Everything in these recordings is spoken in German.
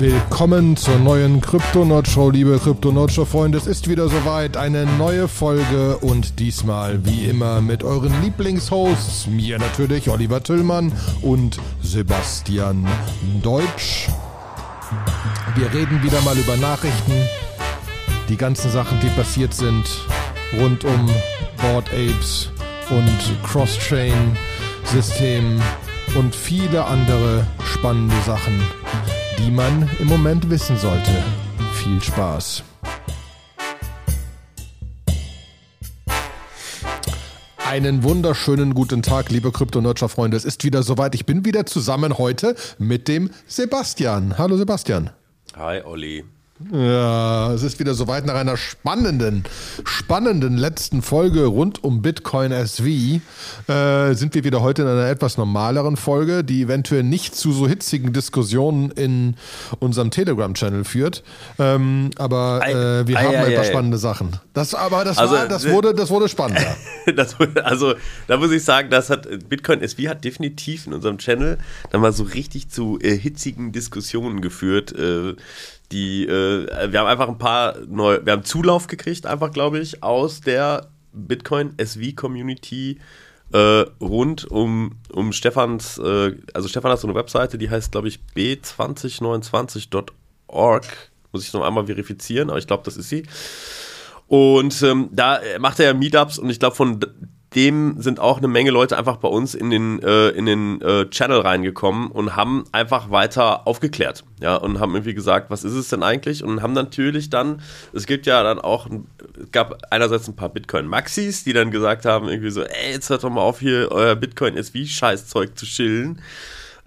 Willkommen zur neuen Kryptonaut-Show, liebe Kryptonaut-Show-Freunde. Es ist wieder soweit, eine neue Folge und diesmal wie immer mit euren Lieblingshosts, mir natürlich, Oliver Tüllmann und Sebastian Deutsch. Wir reden wieder mal über Nachrichten, die ganzen Sachen, die passiert sind rund um Board Apes und Cross-Chain-System und viele andere spannende Sachen die man im Moment wissen sollte. Viel Spaß. Einen wunderschönen guten Tag, liebe Krypto-Nurture-Freunde. Es ist wieder soweit. Ich bin wieder zusammen heute mit dem Sebastian. Hallo Sebastian. Hi Olli. Ja, es ist wieder soweit nach einer spannenden, spannenden letzten Folge rund um Bitcoin SV. Äh, sind wir wieder heute in einer etwas normaleren Folge, die eventuell nicht zu so hitzigen Diskussionen in unserem Telegram-Channel führt. Ähm, aber äh, wir ei, haben ei, ein paar ei, spannende Sachen. Das, aber das, also, war, das, wurde, das wurde spannender. das, also da muss ich sagen, das hat Bitcoin SV hat definitiv in unserem Channel dann mal so richtig zu äh, hitzigen Diskussionen geführt äh, die, äh, wir haben einfach ein paar neue, wir haben Zulauf gekriegt, einfach glaube ich, aus der Bitcoin SV Community äh, rund um, um Stefans, äh, also Stefan hat so eine Webseite, die heißt glaube ich b2029.org. Muss ich noch einmal verifizieren, aber ich glaube, das ist sie. Und ähm, da macht er ja Meetups und ich glaube, von dem sind auch eine Menge Leute einfach bei uns in den, äh, in den äh, Channel reingekommen und haben einfach weiter aufgeklärt. Ja, und haben irgendwie gesagt, was ist es denn eigentlich? Und haben natürlich dann, es gibt ja dann auch, es gab einerseits ein paar Bitcoin-Maxis, die dann gesagt haben, irgendwie so, ey, jetzt hört doch mal auf, hier euer Bitcoin ist wie Scheißzeug zu chillen.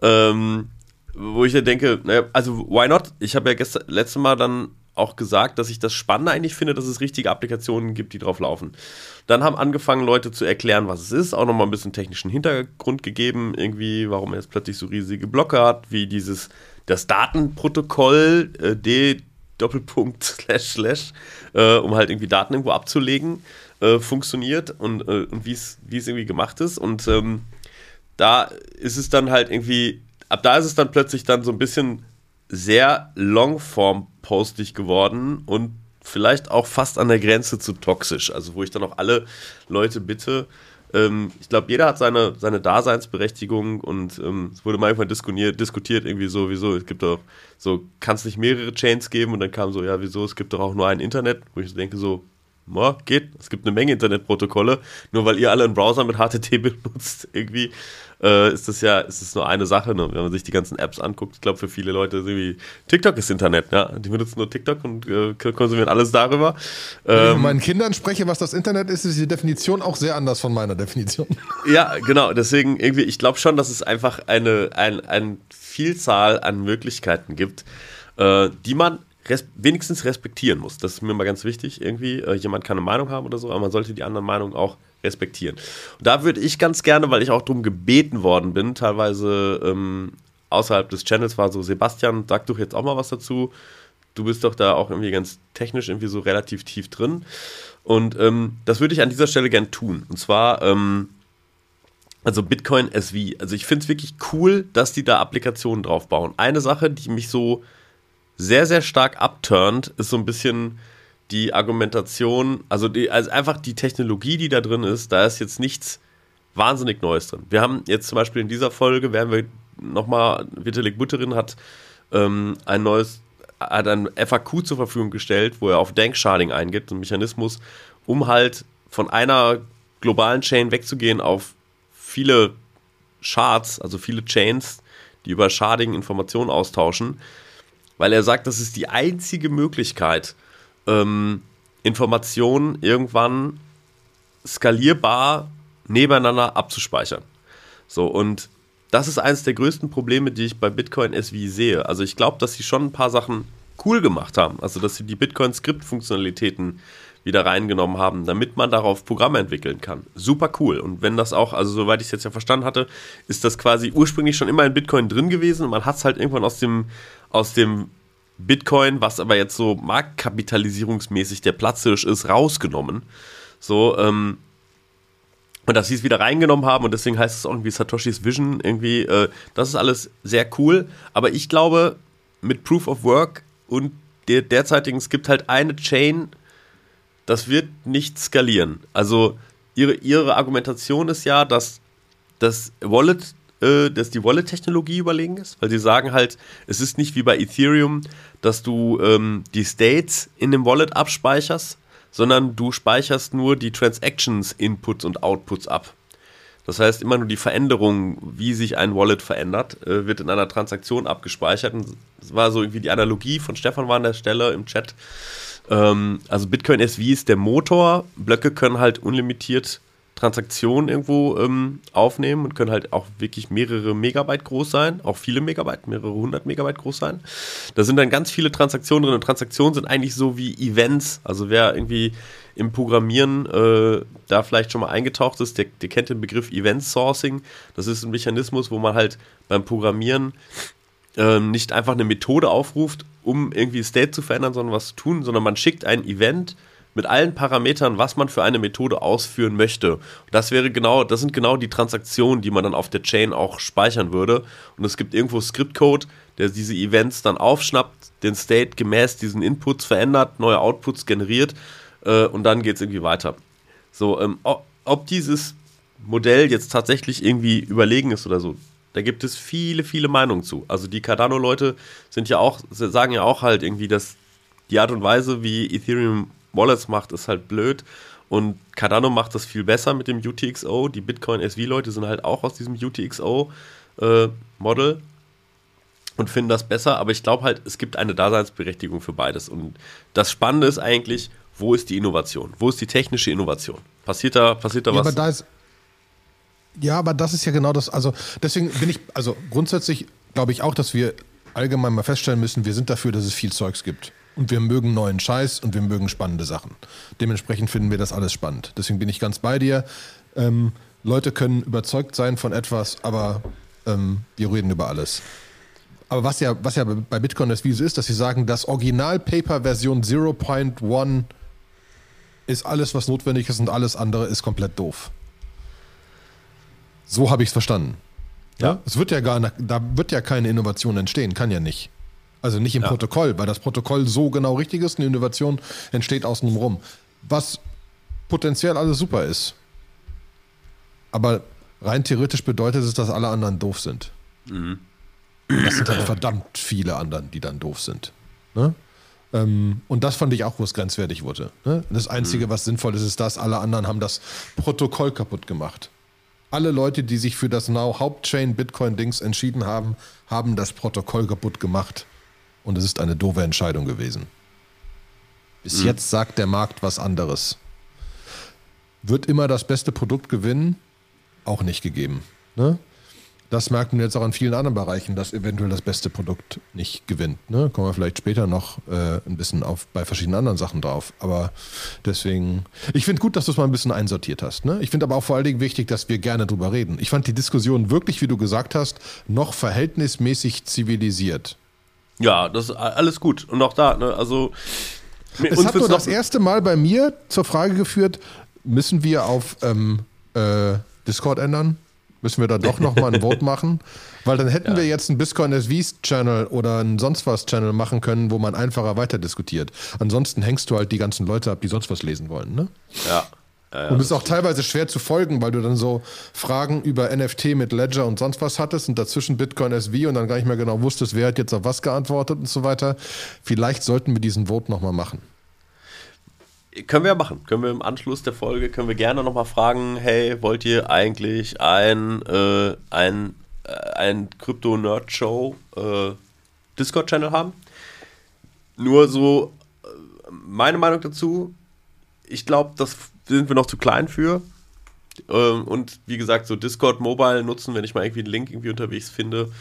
Ähm, wo ich dann denke, naja, also why not? Ich habe ja gestern, letztes Mal dann auch gesagt, dass ich das Spannende eigentlich finde, dass es richtige Applikationen gibt, die drauf laufen. Dann haben angefangen, Leute zu erklären, was es ist, auch nochmal ein bisschen technischen Hintergrund gegeben, irgendwie, warum er jetzt plötzlich so riesige Blöcke hat, wie dieses, das Datenprotokoll äh, D Doppelpunkt slash slash, äh, um halt irgendwie Daten irgendwo abzulegen, äh, funktioniert und, äh, und wie es irgendwie gemacht ist. Und ähm, da ist es dann halt irgendwie, ab da ist es dann plötzlich dann so ein bisschen sehr Longform-postig geworden und vielleicht auch fast an der Grenze zu toxisch. Also wo ich dann auch alle Leute bitte, ähm, ich glaube, jeder hat seine, seine Daseinsberechtigung und ähm, es wurde manchmal diskutiert, diskutiert irgendwie so, wieso, es gibt doch so, kann es nicht mehrere Chains geben und dann kam so, ja, wieso, es gibt doch auch nur ein Internet, wo ich denke so, ja, geht. Es gibt eine Menge Internetprotokolle. Nur weil ihr alle einen Browser mit HTTP benutzt, irgendwie äh, ist das ja, ist das nur eine Sache. Ne? Wenn man sich die ganzen Apps anguckt, ich glaube, für viele Leute ist irgendwie TikTok ist Internet, ja. Die benutzen nur TikTok und äh, konsumieren alles darüber. Wenn ich mit ähm, meinen Kindern spreche, was das Internet ist, ist die Definition auch sehr anders von meiner Definition. Ja, genau. Deswegen irgendwie, ich glaube schon, dass es einfach eine, ein, eine Vielzahl an Möglichkeiten gibt, äh, die man res wenigstens respektieren muss. Das ist mir mal ganz wichtig. Irgendwie, äh, jemand kann eine Meinung haben oder so, aber man sollte die anderen Meinungen auch respektieren. Und da würde ich ganz gerne, weil ich auch darum gebeten worden bin, teilweise ähm, außerhalb des Channels war so, Sebastian, sag doch jetzt auch mal was dazu. Du bist doch da auch irgendwie ganz technisch irgendwie so relativ tief drin. Und ähm, das würde ich an dieser Stelle gern tun. Und zwar, ähm, also Bitcoin SV. Also ich finde es wirklich cool, dass die da Applikationen drauf bauen. Eine Sache, die mich so sehr, sehr stark abturnt, ist so ein bisschen die Argumentation, also, die, also einfach die Technologie, die da drin ist, da ist jetzt nichts wahnsinnig Neues drin. Wir haben jetzt zum Beispiel in dieser Folge, werden wir nochmal, Vitalik Butterin hat ähm, ein neues, hat ein FAQ zur Verfügung gestellt, wo er auf Danksharding eingibt, einen Mechanismus, um halt von einer globalen Chain wegzugehen auf viele Shards, also viele Chains, die über Sharding Informationen austauschen weil er sagt, das ist die einzige Möglichkeit, ähm, Informationen irgendwann skalierbar nebeneinander abzuspeichern. So, und das ist eines der größten Probleme, die ich bei Bitcoin SV sehe. Also ich glaube, dass sie schon ein paar Sachen cool gemacht haben. Also dass sie die Bitcoin-Skript-Funktionalitäten wieder reingenommen haben, damit man darauf Programme entwickeln kann. Super cool. Und wenn das auch, also soweit ich es jetzt ja verstanden hatte, ist das quasi ursprünglich schon immer in Bitcoin drin gewesen und man hat es halt irgendwann aus dem, aus dem Bitcoin, was aber jetzt so marktkapitalisierungsmäßig der Platzhirsch ist, rausgenommen. So, ähm, und dass sie es wieder reingenommen haben und deswegen heißt es irgendwie Satoshis Vision irgendwie, äh, das ist alles sehr cool. Aber ich glaube, mit Proof of Work und der derzeitigen, es gibt halt eine Chain, das wird nicht skalieren. Also ihre, ihre Argumentation ist ja, dass das Wallet, äh, dass die Wallet-Technologie überlegen ist, weil sie sagen halt, es ist nicht wie bei Ethereum, dass du ähm, die States in dem Wallet abspeicherst, sondern du speicherst nur die Transactions, Inputs und Outputs ab. Das heißt, immer nur die Veränderung, wie sich ein Wallet verändert, äh, wird in einer Transaktion abgespeichert. Und das war so irgendwie die Analogie von Stefan war an der Stelle im Chat. Ähm, also Bitcoin SV ist der Motor. Blöcke können halt unlimitiert Transaktionen irgendwo ähm, aufnehmen und können halt auch wirklich mehrere Megabyte groß sein, auch viele Megabyte, mehrere hundert Megabyte groß sein. Da sind dann ganz viele Transaktionen drin und Transaktionen sind eigentlich so wie Events. Also wer irgendwie im Programmieren äh, da vielleicht schon mal eingetaucht ist, der, der kennt den Begriff Event Sourcing. Das ist ein Mechanismus, wo man halt beim Programmieren äh, nicht einfach eine Methode aufruft, um irgendwie State zu verändern, sondern was zu tun, sondern man schickt ein Event mit allen Parametern, was man für eine Methode ausführen möchte. Das wäre genau, das sind genau die Transaktionen, die man dann auf der Chain auch speichern würde. Und es gibt irgendwo Scriptcode, der diese Events dann aufschnappt, den State gemäß diesen Inputs verändert, neue Outputs generiert äh, und dann geht es irgendwie weiter. So, ähm, ob dieses Modell jetzt tatsächlich irgendwie überlegen ist oder so, da gibt es viele, viele Meinungen zu. Also die Cardano-Leute sind ja auch, sagen ja auch halt irgendwie, dass die Art und Weise, wie Ethereum Wallets macht, ist halt blöd. Und Cardano macht das viel besser mit dem UTXO. Die Bitcoin SV-Leute sind halt auch aus diesem UTXO-Model äh, und finden das besser. Aber ich glaube halt, es gibt eine Daseinsberechtigung für beides. Und das Spannende ist eigentlich, wo ist die Innovation? Wo ist die technische Innovation? Passiert da, passiert da ja, was? Aber da ist, ja, aber das ist ja genau das. Also deswegen bin ich, also grundsätzlich glaube ich auch, dass wir allgemein mal feststellen müssen, wir sind dafür, dass es viel Zeugs gibt. Und wir mögen neuen Scheiß und wir mögen spannende Sachen. Dementsprechend finden wir das alles spannend. Deswegen bin ich ganz bei dir. Ähm, Leute können überzeugt sein von etwas, aber ähm, wir reden über alles. Aber was ja, was ja bei Bitcoin das wie so ist, dass sie sagen, das Original-Paper-Version 0.1 ist alles, was notwendig ist und alles andere ist komplett doof. So habe ich es verstanden. Ja. ja. Es wird ja gar, da wird ja keine Innovation entstehen, kann ja nicht. Also nicht im ja. Protokoll, weil das Protokoll so genau richtig ist. Eine Innovation entsteht außen rum. Was potenziell alles super ist. Aber rein theoretisch bedeutet es, dass alle anderen doof sind. Mhm. Das sind halt verdammt viele anderen, die dann doof sind. Ne? Ähm, und das fand ich auch, wo es grenzwertig wurde. Ne? Das Einzige, mhm. was sinnvoll ist, ist das, alle anderen haben das Protokoll kaputt gemacht. Alle Leute, die sich für das Now Hauptchain Bitcoin-Dings entschieden haben, haben das Protokoll kaputt gemacht und es ist eine doofe Entscheidung gewesen. Bis mhm. jetzt sagt der Markt was anderes. Wird immer das beste Produkt gewinnen? Auch nicht gegeben. Ne? Das merkt man jetzt auch in vielen anderen Bereichen, dass eventuell das beste Produkt nicht gewinnt. Ne? Kommen wir vielleicht später noch äh, ein bisschen auf bei verschiedenen anderen Sachen drauf. Aber deswegen, ich finde gut, dass du es mal ein bisschen einsortiert hast. Ne? Ich finde aber auch vor allen Dingen wichtig, dass wir gerne drüber reden. Ich fand die Diskussion wirklich, wie du gesagt hast, noch verhältnismäßig zivilisiert. Ja, das ist alles gut. Und auch da, ne, also. Es hat nur das erste Mal bei mir zur Frage geführt, müssen wir auf ähm, äh, Discord ändern? Müssen wir da doch nochmal ein Vote machen? Weil dann hätten ja. wir jetzt einen Bitcoin SVs-Channel oder einen sonst was Channel machen können, wo man einfacher weiter diskutiert. Ansonsten hängst du halt die ganzen Leute ab, die sonst was lesen wollen, ne? Ja. Ja, und es ist auch teilweise schwer zu folgen, weil du dann so Fragen über NFT mit Ledger und sonst was hattest und dazwischen Bitcoin SV und dann gar nicht mehr genau wusstest, wer hat jetzt auf was geantwortet und so weiter. Vielleicht sollten wir diesen Vote nochmal machen. Können wir ja machen. Können wir im Anschluss der Folge, können wir gerne nochmal fragen, hey, wollt ihr eigentlich ein, äh, ein, äh, ein Crypto-Nerd-Show äh, Discord-Channel haben? Nur so äh, meine Meinung dazu, ich glaube, das sind wir noch zu klein für. Ähm, und wie gesagt, so Discord Mobile nutzen, wenn ich mal irgendwie einen Link irgendwie unterwegs finde,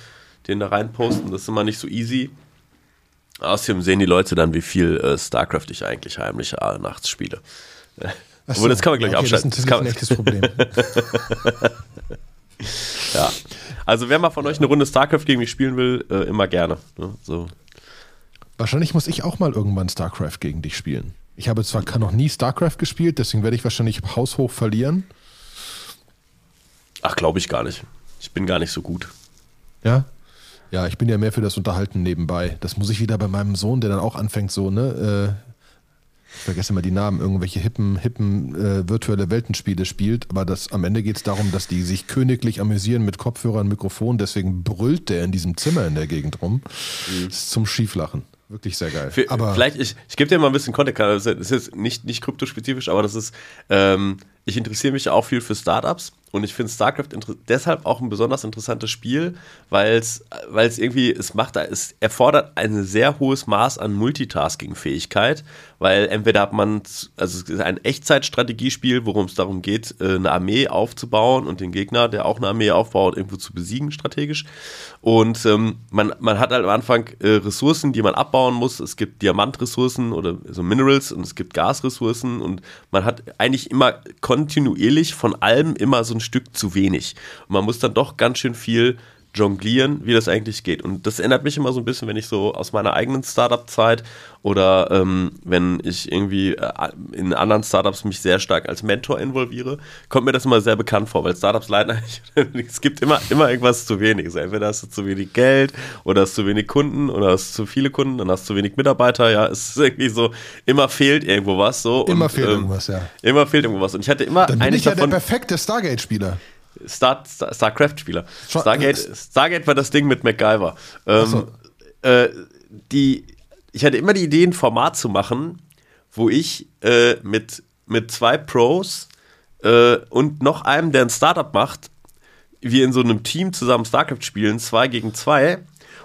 den da reinposten, das ist immer nicht so easy. Außerdem sehen die Leute dann, wie viel äh, StarCraft ich eigentlich heimlich äh, nachts spiele. Obwohl, so, das kann man gleich okay, abschalten. Das ist ein echtes Problem. ja. Also, wer mal von euch eine Runde StarCraft gegen mich spielen will, äh, immer gerne. Ne? So. Wahrscheinlich muss ich auch mal irgendwann StarCraft gegen dich spielen. Ich habe zwar noch nie StarCraft gespielt, deswegen werde ich wahrscheinlich haushoch verlieren. Ach, glaube ich gar nicht. Ich bin gar nicht so gut. Ja? Ja, ich bin ja mehr für das Unterhalten nebenbei. Das muss ich wieder bei meinem Sohn, der dann auch anfängt, so, ne, äh, ich vergesse immer die Namen, irgendwelche hippen, hippen äh, virtuelle Weltenspiele spielt, aber das, am Ende geht es darum, dass die sich königlich amüsieren mit Kopfhörern, Mikrofon, deswegen brüllt der in diesem Zimmer in der Gegend rum. Mhm. Das ist zum Schieflachen. Wirklich sehr geil. Für, aber vielleicht, ich, ich gebe dir mal ein bisschen Kontext. Das ist jetzt nicht, nicht kryptospezifisch, aber das ist, ähm, ich interessiere mich auch viel für Startups und ich finde StarCraft deshalb auch ein besonders interessantes Spiel, weil es irgendwie, es macht, es erfordert ein sehr hohes Maß an Multitasking-Fähigkeit, weil entweder hat man, also es ist ein Echtzeitstrategiespiel, worum es darum geht, äh, eine Armee aufzubauen und den Gegner, der auch eine Armee aufbaut, irgendwo zu besiegen strategisch. Und ähm, man, man hat halt am Anfang äh, Ressourcen, die man abbauen muss. Es gibt Diamantressourcen oder so Minerals und es gibt Gasressourcen und man hat eigentlich immer kontinuierlich von allem immer so ein Stück zu wenig. Und man muss dann doch ganz schön viel jonglieren, wie das eigentlich geht. Und das erinnert mich immer so ein bisschen, wenn ich so aus meiner eigenen Startup-Zeit oder ähm, wenn ich irgendwie äh, in anderen Startups mich sehr stark als Mentor involviere, kommt mir das immer sehr bekannt vor, weil Startups leiden eigentlich, es gibt immer, immer irgendwas zu wenig. Also entweder hast du zu wenig Geld oder hast du zu wenig Kunden oder hast du zu viele Kunden, dann hast du zu wenig Mitarbeiter, ja, es ist irgendwie so, immer fehlt irgendwo was. So, immer und, fehlt ähm, irgendwas, ja. Immer fehlt irgendwo was. Und ich hatte immer Dann bin ich ja davon, der perfekte Stargate-Spieler. Star, Star, StarCraft-Spieler. Stargate, Stargate war das Ding mit MacGyver. Ähm, so. äh, die, ich hatte immer die Idee, ein Format zu machen, wo ich äh, mit, mit zwei Pros äh, und noch einem, der ein Startup macht, wir in so einem Team zusammen StarCraft spielen, zwei gegen zwei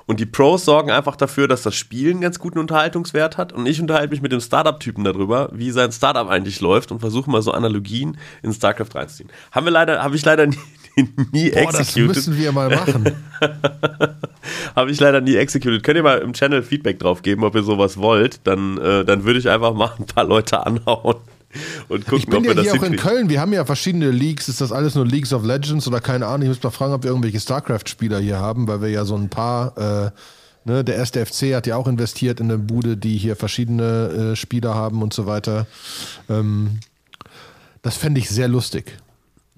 und die Pros sorgen einfach dafür, dass das Spiel einen ganz guten Unterhaltungswert hat. Und ich unterhalte mich mit dem Startup-Typen darüber, wie sein Startup eigentlich läuft und versuche mal so Analogien in StarCraft reinzuziehen. Haben wir leider, habe ich leider nie, nie Boah, executed. Das müssen wir mal machen. habe ich leider nie executed. Könnt ihr mal im Channel Feedback drauf geben, ob ihr sowas wollt? Dann, äh, dann würde ich einfach mal ein paar Leute anhauen und gucken, ich bin ob ja wir das hier auch in Köln. Wir haben ja verschiedene Leagues. Ist das alles nur Leagues of Legends oder keine Ahnung? Ich muss mal fragen, ob wir irgendwelche StarCraft-Spieler hier haben, weil wir ja so ein paar. Äh, ne, der erste FC hat ja auch investiert in eine Bude, die hier verschiedene äh, Spieler haben und so weiter. Ähm, das fände ich sehr lustig.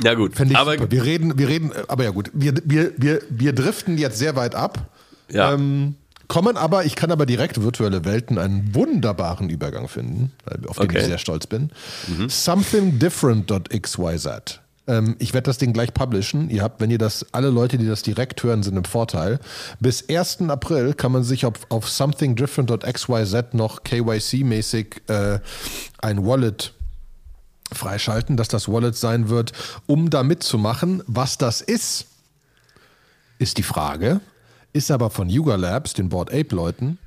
Ja, gut. ich aber wir reden, wir reden, aber ja gut, wir, wir, wir, wir driften jetzt sehr weit ab. Ja. Ähm, kommen aber, ich kann aber direkt virtuelle Welten einen wunderbaren Übergang finden, auf den okay. ich sehr stolz bin. Mhm. Somethingdifferent.xyz. Ähm, ich werde das Ding gleich publishen. Ihr habt, wenn ihr das, alle Leute, die das direkt hören, sind im Vorteil. Bis 1. April kann man sich auf, auf somethingdifferent.xyz noch KYC-mäßig äh, ein Wallet freischalten, dass das Wallet sein wird, um da mitzumachen. Was das ist, ist die Frage ist aber von Yuga Labs, den Board Ape Leuten,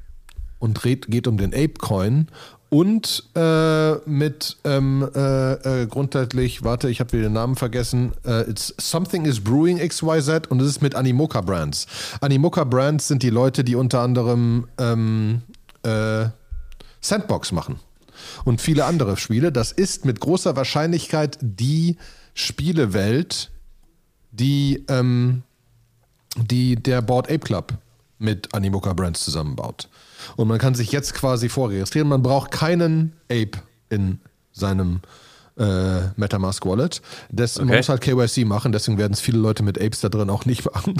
und geht um den Ape Coin und äh, mit ähm, äh, äh, grundsätzlich, warte, ich habe wieder den Namen vergessen, äh, it's Something is Brewing XYZ und es ist mit Animoca Brands. Animoca Brands sind die Leute, die unter anderem ähm, äh, Sandbox machen und viele andere Spiele. Das ist mit großer Wahrscheinlichkeit die Spielewelt, die ähm, die der Board Ape Club mit Animoca Brands zusammenbaut. Und man kann sich jetzt quasi vorregistrieren. Man braucht keinen Ape in seinem äh, MetaMask Wallet. Das, okay. Man muss halt KYC machen, deswegen werden es viele Leute mit Apes da drin auch nicht machen.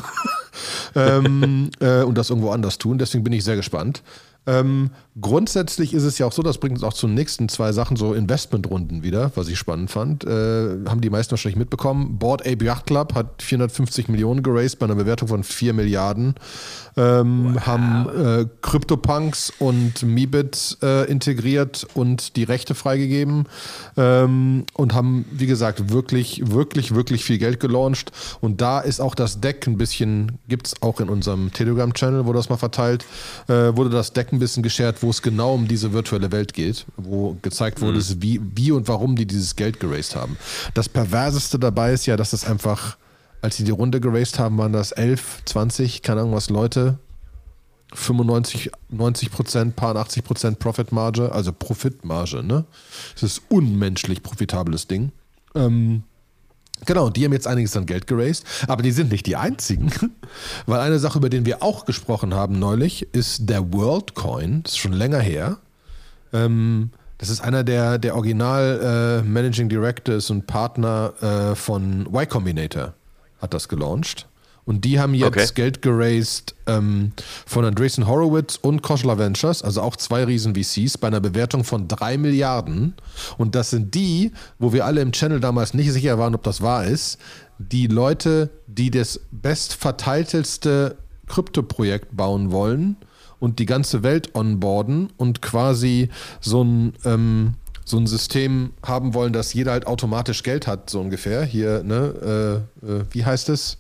ähm, äh, und das irgendwo anders tun. Deswegen bin ich sehr gespannt. Ähm, grundsätzlich ist es ja auch so, das bringt uns auch zu den nächsten zwei Sachen, so Investmentrunden wieder, was ich spannend fand. Äh, haben die meisten wahrscheinlich mitbekommen. Board Ape Yacht Club hat 450 Millionen geraced bei einer Bewertung von 4 Milliarden ähm, wow. haben äh, CryptoPunks und Mibit äh, integriert und die Rechte freigegeben ähm, und haben, wie gesagt, wirklich, wirklich, wirklich viel Geld gelauncht. Und da ist auch das Deck ein bisschen, gibt es auch in unserem Telegram-Channel, wurde das mal verteilt, äh, wurde das Deck ein bisschen geshared, wo es genau um diese virtuelle Welt geht, wo gezeigt wurde, mhm. wie, wie und warum die dieses Geld geraced haben. Das Perverseste dabei ist ja, dass es einfach als sie die Runde geraced haben, waren das 11, 20, keine Ahnung was Leute. 95, 90 Prozent, paar 80 Prozent Profitmarge, also Profitmarge, ne? Das ist unmenschlich profitables Ding. Ähm, genau, die haben jetzt einiges an Geld geraced, aber die sind nicht die einzigen. Weil eine Sache, über die wir auch gesprochen haben neulich, ist der WorldCoin. Das ist schon länger her. Ähm, das ist einer der, der Original äh, Managing Directors und Partner äh, von Y Combinator hat das gelauncht. Und die haben jetzt okay. Geld geraced ähm, von Andreessen Horowitz und Koshla Ventures, also auch zwei riesen VCs, bei einer Bewertung von drei Milliarden. Und das sind die, wo wir alle im Channel damals nicht sicher waren, ob das wahr ist, die Leute, die das bestverteilteste Krypto-Projekt bauen wollen und die ganze Welt onboarden und quasi so ein, ähm, so ein System haben wollen, dass jeder halt automatisch Geld hat, so ungefähr. Hier, ne, äh, äh, wie heißt es?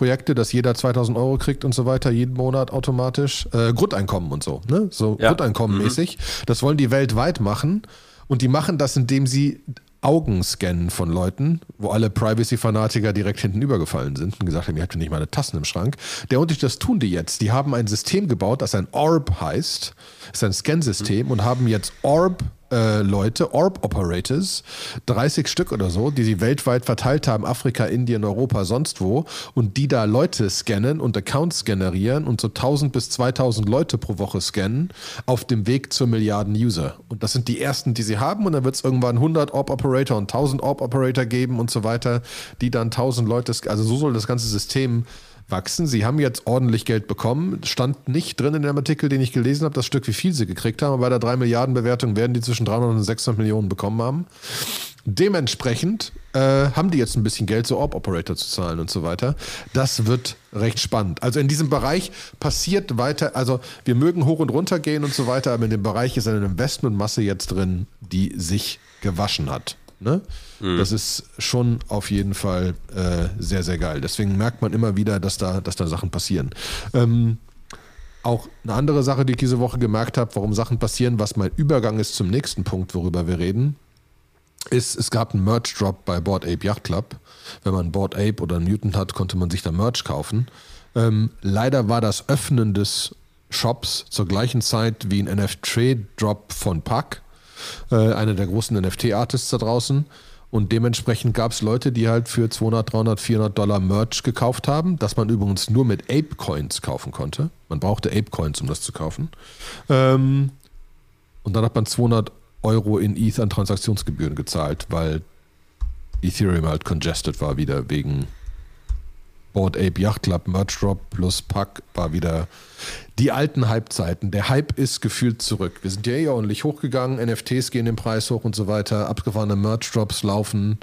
Projekte, dass jeder 2000 Euro kriegt und so weiter, jeden Monat automatisch. Äh, Grundeinkommen und so, ne? So ja. Grundeinkommenmäßig. Mhm. Das wollen die weltweit machen. Und die machen das, indem sie Augenscannen von Leuten, wo alle Privacy-Fanatiker direkt hinten übergefallen sind und gesagt haben, ihr habt ja nicht meine Tassen im Schrank. Der Unterschied, das tun die jetzt. Die haben ein System gebaut, das ein Orb heißt. Das ist ein Scansystem mhm. und haben jetzt Orb äh, Leute, Orb Operators, 30 Stück oder so, die sie weltweit verteilt haben, Afrika, Indien, Europa, sonst wo, und die da Leute scannen und Accounts generieren und so 1000 bis 2000 Leute pro Woche scannen auf dem Weg zur Milliarden User. Und das sind die ersten, die sie haben und dann wird es irgendwann 100 Orb Operator und 1000 Orb Operator geben und so weiter, die dann 1000 Leute, also so soll das ganze System wachsen. Sie haben jetzt ordentlich Geld bekommen. Stand nicht drin in dem Artikel, den ich gelesen habe, das Stück, wie viel sie gekriegt haben. Aber bei der 3 Milliarden Bewertung werden die zwischen 300 und 600 Millionen bekommen haben. Dementsprechend äh, haben die jetzt ein bisschen Geld, so Orb-Operator zu zahlen und so weiter. Das wird recht spannend. Also in diesem Bereich passiert weiter, also wir mögen hoch und runter gehen und so weiter, aber in dem Bereich ist eine Investmentmasse jetzt drin, die sich gewaschen hat. Ne? Mhm. Das ist schon auf jeden Fall äh, sehr, sehr geil. Deswegen merkt man immer wieder, dass da, dass da Sachen passieren. Ähm, auch eine andere Sache, die ich diese Woche gemerkt habe, warum Sachen passieren, was mein Übergang ist zum nächsten Punkt, worüber wir reden, ist, es gab einen Merch-Drop bei Board Ape Yacht Club. Wenn man Board Ape oder Newton hat, konnte man sich da Merch kaufen. Ähm, leider war das Öffnen des Shops zur gleichen Zeit wie ein NFT-Drop von Pack äh, einer der großen NFT-Artists da draußen. Und dementsprechend gab es Leute, die halt für 200, 300, 400 Dollar Merch gekauft haben, das man übrigens nur mit Ape Coins kaufen konnte. Man brauchte Ape Coins, um das zu kaufen. Ähm, und dann hat man 200 Euro in ETH an Transaktionsgebühren gezahlt, weil Ethereum halt congested war wieder wegen Board Ape Yacht Club Merch Drop plus Pack war wieder die alten Hype-Zeiten. Der Hype ist gefühlt zurück. Wir sind ja eh ordentlich hochgegangen, NFTs gehen den Preis hoch und so weiter, abgefahrene Merch Drops laufen.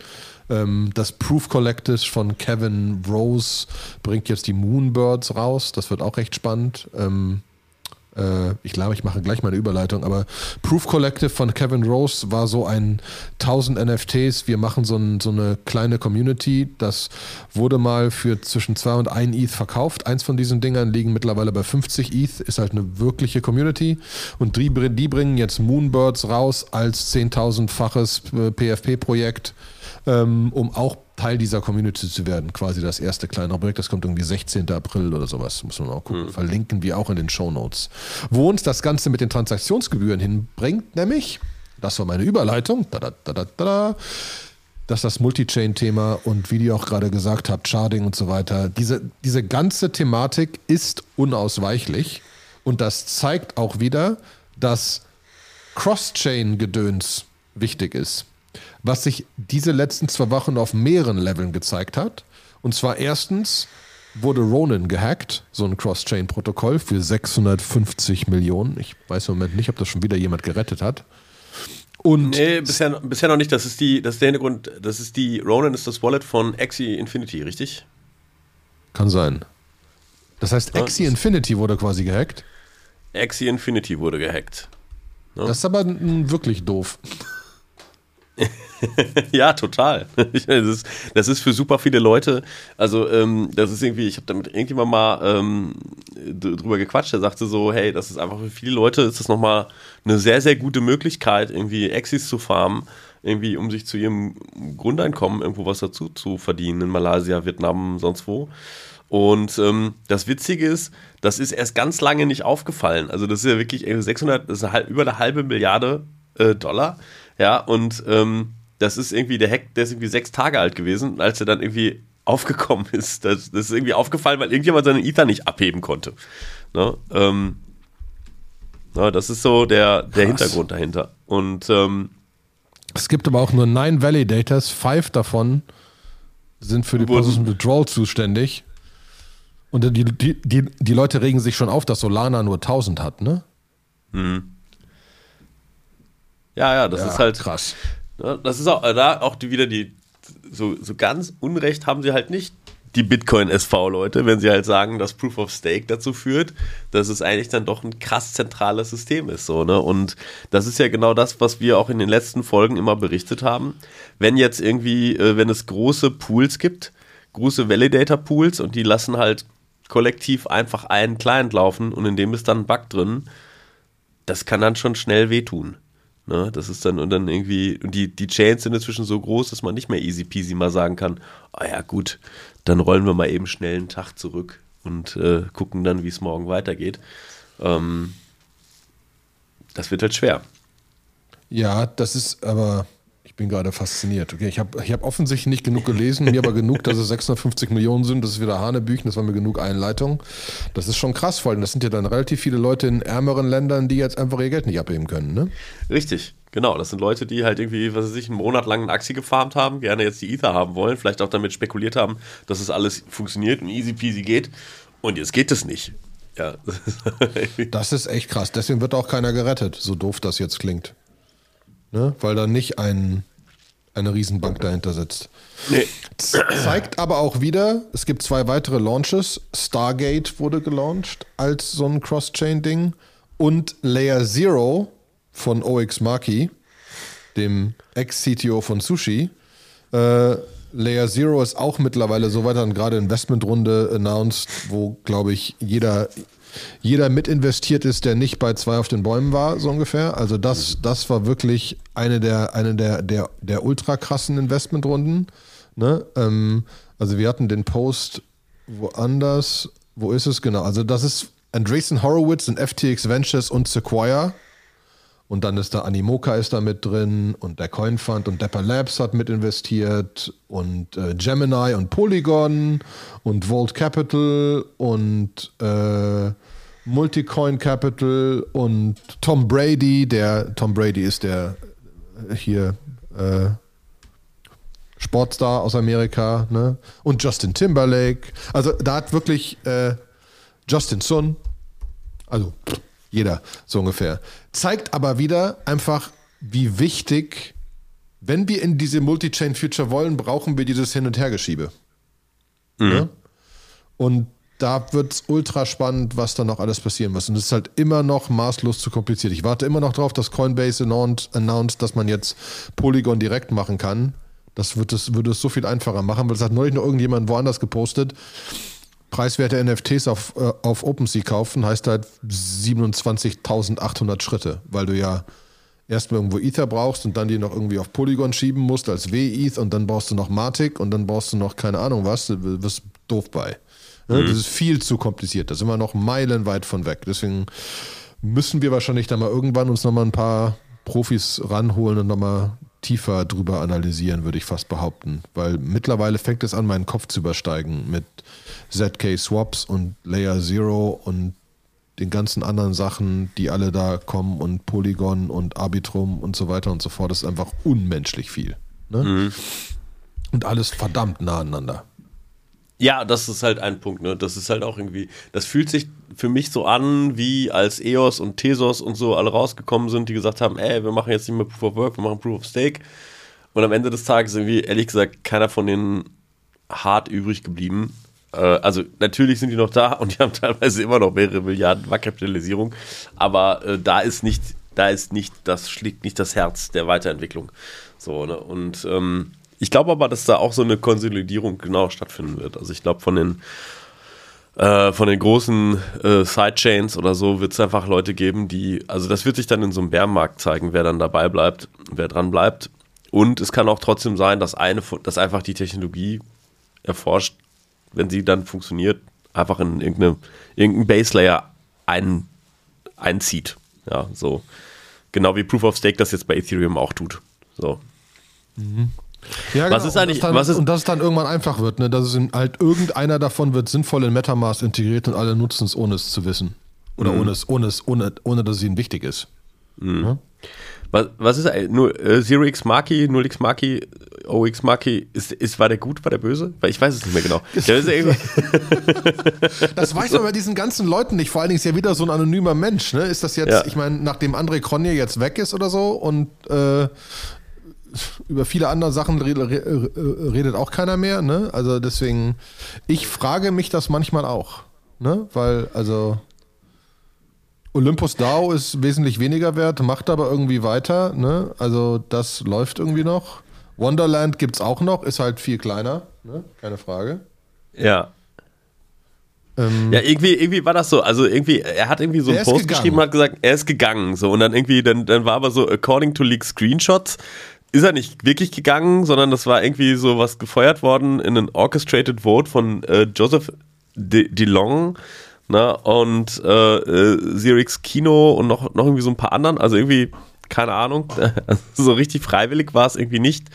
Ähm, das Proof Collective von Kevin Rose bringt jetzt die Moonbirds raus. Das wird auch recht spannend. Ähm, äh, ich glaube, ich mache gleich mal eine Überleitung, aber Proof Collective von Kevin Rose war so ein 1000 NFTs. Wir machen so, ein, so eine kleine Community. Das wurde mal für zwischen 2 und 1 ETH verkauft. Eins von diesen Dingern liegen mittlerweile bei 50 ETH, ist halt eine wirkliche Community. Und die, die bringen jetzt Moonbirds raus als 10.000-faches PFP-Projekt, ähm, um auch Teil dieser Community zu werden. Quasi das erste kleine Projekt, das kommt irgendwie 16. April oder sowas, muss man auch gucken. Mhm. Verlinken wir auch in den Show Notes. Wo uns das Ganze mit den Transaktionsgebühren hinbringt, nämlich, das war meine Überleitung, da, da, da, da, da, dass das Multi-Chain-Thema und wie ihr auch gerade gesagt habt, Sharding und so weiter, diese, diese ganze Thematik ist unausweichlich und das zeigt auch wieder, dass Cross-Chain-Gedöns wichtig ist was sich diese letzten zwei Wochen auf mehreren Leveln gezeigt hat. Und zwar erstens wurde Ronin gehackt, so ein Cross-Chain-Protokoll für 650 Millionen. Ich weiß im Moment nicht, ob das schon wieder jemand gerettet hat. Und nee, bisher, bisher noch nicht. Das ist die, das ist der Hintergrund. Das ist die, Ronin ist das Wallet von Axie Infinity, richtig? Kann sein. Das heißt, Axie ja, Infinity wurde quasi gehackt? Axie Infinity wurde gehackt. Ja. Das ist aber wirklich doof. ja, total. Das ist, das ist, für super viele Leute, also ähm, das ist irgendwie, ich habe damit irgendjemand mal ähm, drüber gequatscht, der sagte so, hey, das ist einfach für viele Leute, ist das nochmal eine sehr, sehr gute Möglichkeit, irgendwie Exis zu farmen, irgendwie um sich zu ihrem Grundeinkommen irgendwo was dazu zu verdienen, in Malaysia, Vietnam, sonst wo. Und ähm, das Witzige ist, das ist erst ganz lange nicht aufgefallen. Also das ist ja wirklich 600, das ist eine, über eine halbe Milliarde äh, Dollar. Ja, und ähm, das ist irgendwie, der Hack, der ist irgendwie sechs Tage alt gewesen, als er dann irgendwie aufgekommen ist. Das, das ist irgendwie aufgefallen, weil irgendjemand seinen Ether nicht abheben konnte. Ne? Ähm, na, das ist so der, der Hintergrund dahinter. Und ähm, es gibt aber auch nur nine Validators, five davon sind für die Position Withdrawal zuständig. Und die, die, die, die Leute regen sich schon auf, dass Solana nur 1000 hat, ne? Mhm. Ja, ja, das ja, ist halt krass. Ne, das ist auch da auch die, wieder die so, so ganz Unrecht haben sie halt nicht die Bitcoin-SV-Leute, wenn sie halt sagen, dass Proof of Stake dazu führt, dass es eigentlich dann doch ein krass zentrales System ist. So, ne? Und das ist ja genau das, was wir auch in den letzten Folgen immer berichtet haben. Wenn jetzt irgendwie, äh, wenn es große Pools gibt, große Validator-Pools und die lassen halt kollektiv einfach einen Client laufen und in dem ist dann ein Bug drin, das kann dann schon schnell wehtun. Ne, das ist dann und dann irgendwie, und die, die Chains sind inzwischen so groß, dass man nicht mehr easy peasy mal sagen kann, ah oh ja gut, dann rollen wir mal eben schnell einen Tag zurück und äh, gucken dann, wie es morgen weitergeht. Ähm, das wird halt schwer. Ja, das ist aber bin gerade fasziniert. Okay, ich habe ich hab offensichtlich nicht genug gelesen, mir aber genug, dass es 650 Millionen sind. Das ist wieder Hanebüchen, das war mir genug Einleitung. Das ist schon krass, vor allem das sind ja dann relativ viele Leute in ärmeren Ländern, die jetzt einfach ihr Geld nicht abheben können, ne? Richtig, genau. Das sind Leute, die halt irgendwie, was weiß ich, einen Monat lang einen Axi gefarmt haben, gerne jetzt die Ether haben wollen, vielleicht auch damit spekuliert haben, dass es alles funktioniert und easy peasy geht. Und jetzt geht es nicht. Ja. das ist echt krass. Deswegen wird auch keiner gerettet, so doof das jetzt klingt. Ne? Weil da nicht ein, eine Riesenbank dahinter sitzt. Nee. Zeigt aber auch wieder, es gibt zwei weitere Launches. Stargate wurde gelauncht als so ein Cross-Chain-Ding und Layer Zero von OX Maki, dem Ex-CTO von Sushi. Äh, Layer Zero ist auch mittlerweile so weiter und gerade Investmentrunde announced, wo, glaube ich, jeder, jeder mit investiert ist, der nicht bei zwei auf den Bäumen war, so ungefähr. Also das, das war wirklich eine der, eine der, der, der ultra krassen Investmentrunden. Ne? Ähm, also wir hatten den Post woanders. Wo ist es genau? Also das ist Andreessen Horowitz und FTX Ventures und Sequoia. Und dann ist da Animoca ist da mit drin und der Coin Fund und Dapper Labs hat mit investiert und äh, Gemini und Polygon und Vault Capital und äh, Multicoin Capital und Tom Brady, der Tom Brady ist der äh, hier äh, Sportstar aus Amerika, ne? Und Justin Timberlake. Also da hat wirklich äh, Justin Sun, also jeder so ungefähr. Zeigt aber wieder einfach, wie wichtig, wenn wir in diese Multi-Chain-Future wollen, brauchen wir dieses Hin- und Hergeschiebe. Mhm. Ja? Und da wird es ultra spannend, was da noch alles passieren muss. Und es ist halt immer noch maßlos zu kompliziert. Ich warte immer noch drauf, dass Coinbase announced, dass man jetzt Polygon direkt machen kann. Das wird es, würde es so viel einfacher machen, weil es hat neulich noch irgendjemand woanders gepostet. Preiswerte NFTs auf, äh, auf OpenSea kaufen heißt halt 27.800 Schritte, weil du ja erstmal irgendwo Ether brauchst und dann die noch irgendwie auf Polygon schieben musst als W-ETH und dann brauchst du noch Matic und dann brauchst du noch keine Ahnung was, du wirst doof bei. Ne? Mhm. Das ist viel zu kompliziert. Da sind wir noch meilenweit von weg. Deswegen müssen wir wahrscheinlich da mal irgendwann uns nochmal ein paar Profis ranholen und nochmal tiefer drüber analysieren, würde ich fast behaupten. Weil mittlerweile fängt es an, meinen Kopf zu übersteigen mit ZK Swaps und Layer Zero und den ganzen anderen Sachen, die alle da kommen und Polygon und Arbitrum und so weiter und so fort. Das ist einfach unmenschlich viel. Ne? Mhm. Und alles verdammt nah aneinander. Ja, das ist halt ein Punkt, ne? Das ist halt auch irgendwie, das fühlt sich für mich so an, wie als EOS und Tesos und so alle rausgekommen sind, die gesagt haben, ey, wir machen jetzt nicht mehr Proof of Work, wir machen Proof of Stake. Und am Ende des Tages irgendwie, ehrlich gesagt, keiner von denen hart übrig geblieben. Äh, also natürlich sind die noch da und die haben teilweise immer noch mehrere Milliarden Marktkapitalisierung, aber äh, da ist nicht, da ist nicht, das schlägt nicht das Herz der Weiterentwicklung. So, ne? Und ähm, ich glaube aber, dass da auch so eine Konsolidierung genau stattfinden wird. Also ich glaube, von den äh, von den großen äh, Sidechains oder so wird es einfach Leute geben, die, also das wird sich dann in so einem Bärmarkt zeigen, wer dann dabei bleibt, wer dran bleibt. Und es kann auch trotzdem sein, dass eine, dass einfach die Technologie erforscht, wenn sie dann funktioniert, einfach in irgendeine, irgendein Base Layer ein, einzieht. Ja, so. Genau wie Proof of Stake das jetzt bei Ethereum auch tut. So. Mhm. Ja, genau. was ist eigentlich, und dann, was ist, und dass es dann irgendwann einfach wird, ne? dass es in, halt irgendeiner davon wird sinnvoll in Metamask integriert und alle nutzen es, ohne es zu wissen. Oder mhm. ohne, es, ohne, es, ohne, ohne dass es ihnen wichtig ist. Mhm. Ja? Was, was ist nur äh, Zero X Maki, 0 X Maki, OX Maki, ist, ist, war der gut, war der böse? Weil ich weiß es nicht mehr genau. das weiß man bei diesen ganzen Leuten nicht. Vor allen Dingen ist ja wieder so ein anonymer Mensch. Ne? Ist das jetzt, ja. ich meine, nachdem André Kronje jetzt weg ist oder so und äh, über viele andere Sachen redet auch keiner mehr. Ne? Also deswegen, ich frage mich das manchmal auch. Ne? Weil, also Olympus DAO ist wesentlich weniger wert, macht aber irgendwie weiter. Ne? Also das läuft irgendwie noch. Wonderland gibt es auch noch, ist halt viel kleiner, ne? keine Frage. Ja. Ähm, ja, irgendwie, irgendwie war das so. Also irgendwie, er hat irgendwie so einen Post geschrieben und hat gesagt, er ist gegangen. So, und dann irgendwie, dann, dann war aber so, according to leak Screenshots, ist er nicht wirklich gegangen, sondern das war irgendwie so was gefeuert worden in ein orchestrated Vote von äh, Joseph DeLong. De Ne? Und äh, äh, Xerix Kino und noch, noch irgendwie so ein paar anderen. Also irgendwie, keine Ahnung, so richtig freiwillig war es irgendwie nicht.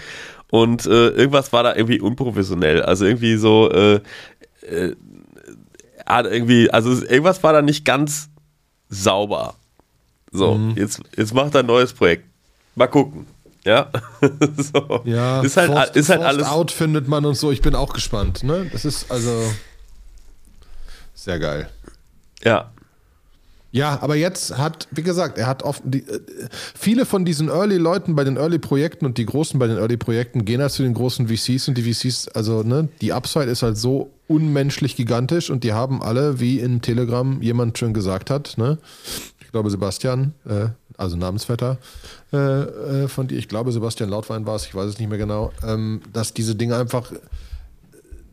Und äh, irgendwas war da irgendwie unprofessionell. Also irgendwie so, äh, äh, irgendwie, also irgendwas war da nicht ganz sauber. So, mhm. jetzt, jetzt macht er ein neues Projekt. Mal gucken. Ja, so. ja ist halt, Forst, ist halt alles. Out findet man und so. Ich bin auch gespannt. Ne? Das ist also sehr geil. Ja. Ja, aber jetzt hat, wie gesagt, er hat oft, die, äh, viele von diesen Early-Leuten bei den Early-Projekten und die Großen bei den Early-Projekten gehen halt zu den großen VCs und die VCs, also ne, die Upside ist halt so unmenschlich gigantisch und die haben alle, wie in Telegram jemand schon gesagt hat, ne, ich glaube Sebastian, äh, also Namensvetter äh, äh, von dir, ich glaube Sebastian Lautwein war es, ich weiß es nicht mehr genau, ähm, dass diese Dinge einfach,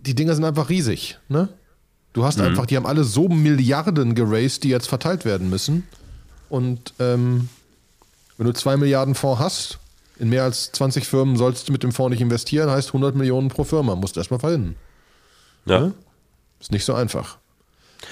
die Dinge sind einfach riesig, ne? Du hast mhm. einfach, die haben alle so Milliarden geraced, die jetzt verteilt werden müssen. Und ähm, wenn du zwei Milliarden Fonds hast, in mehr als 20 Firmen sollst du mit dem Fonds nicht investieren, heißt 100 Millionen pro Firma. Musst du erstmal verhindern. Ja. ja. Ist nicht so einfach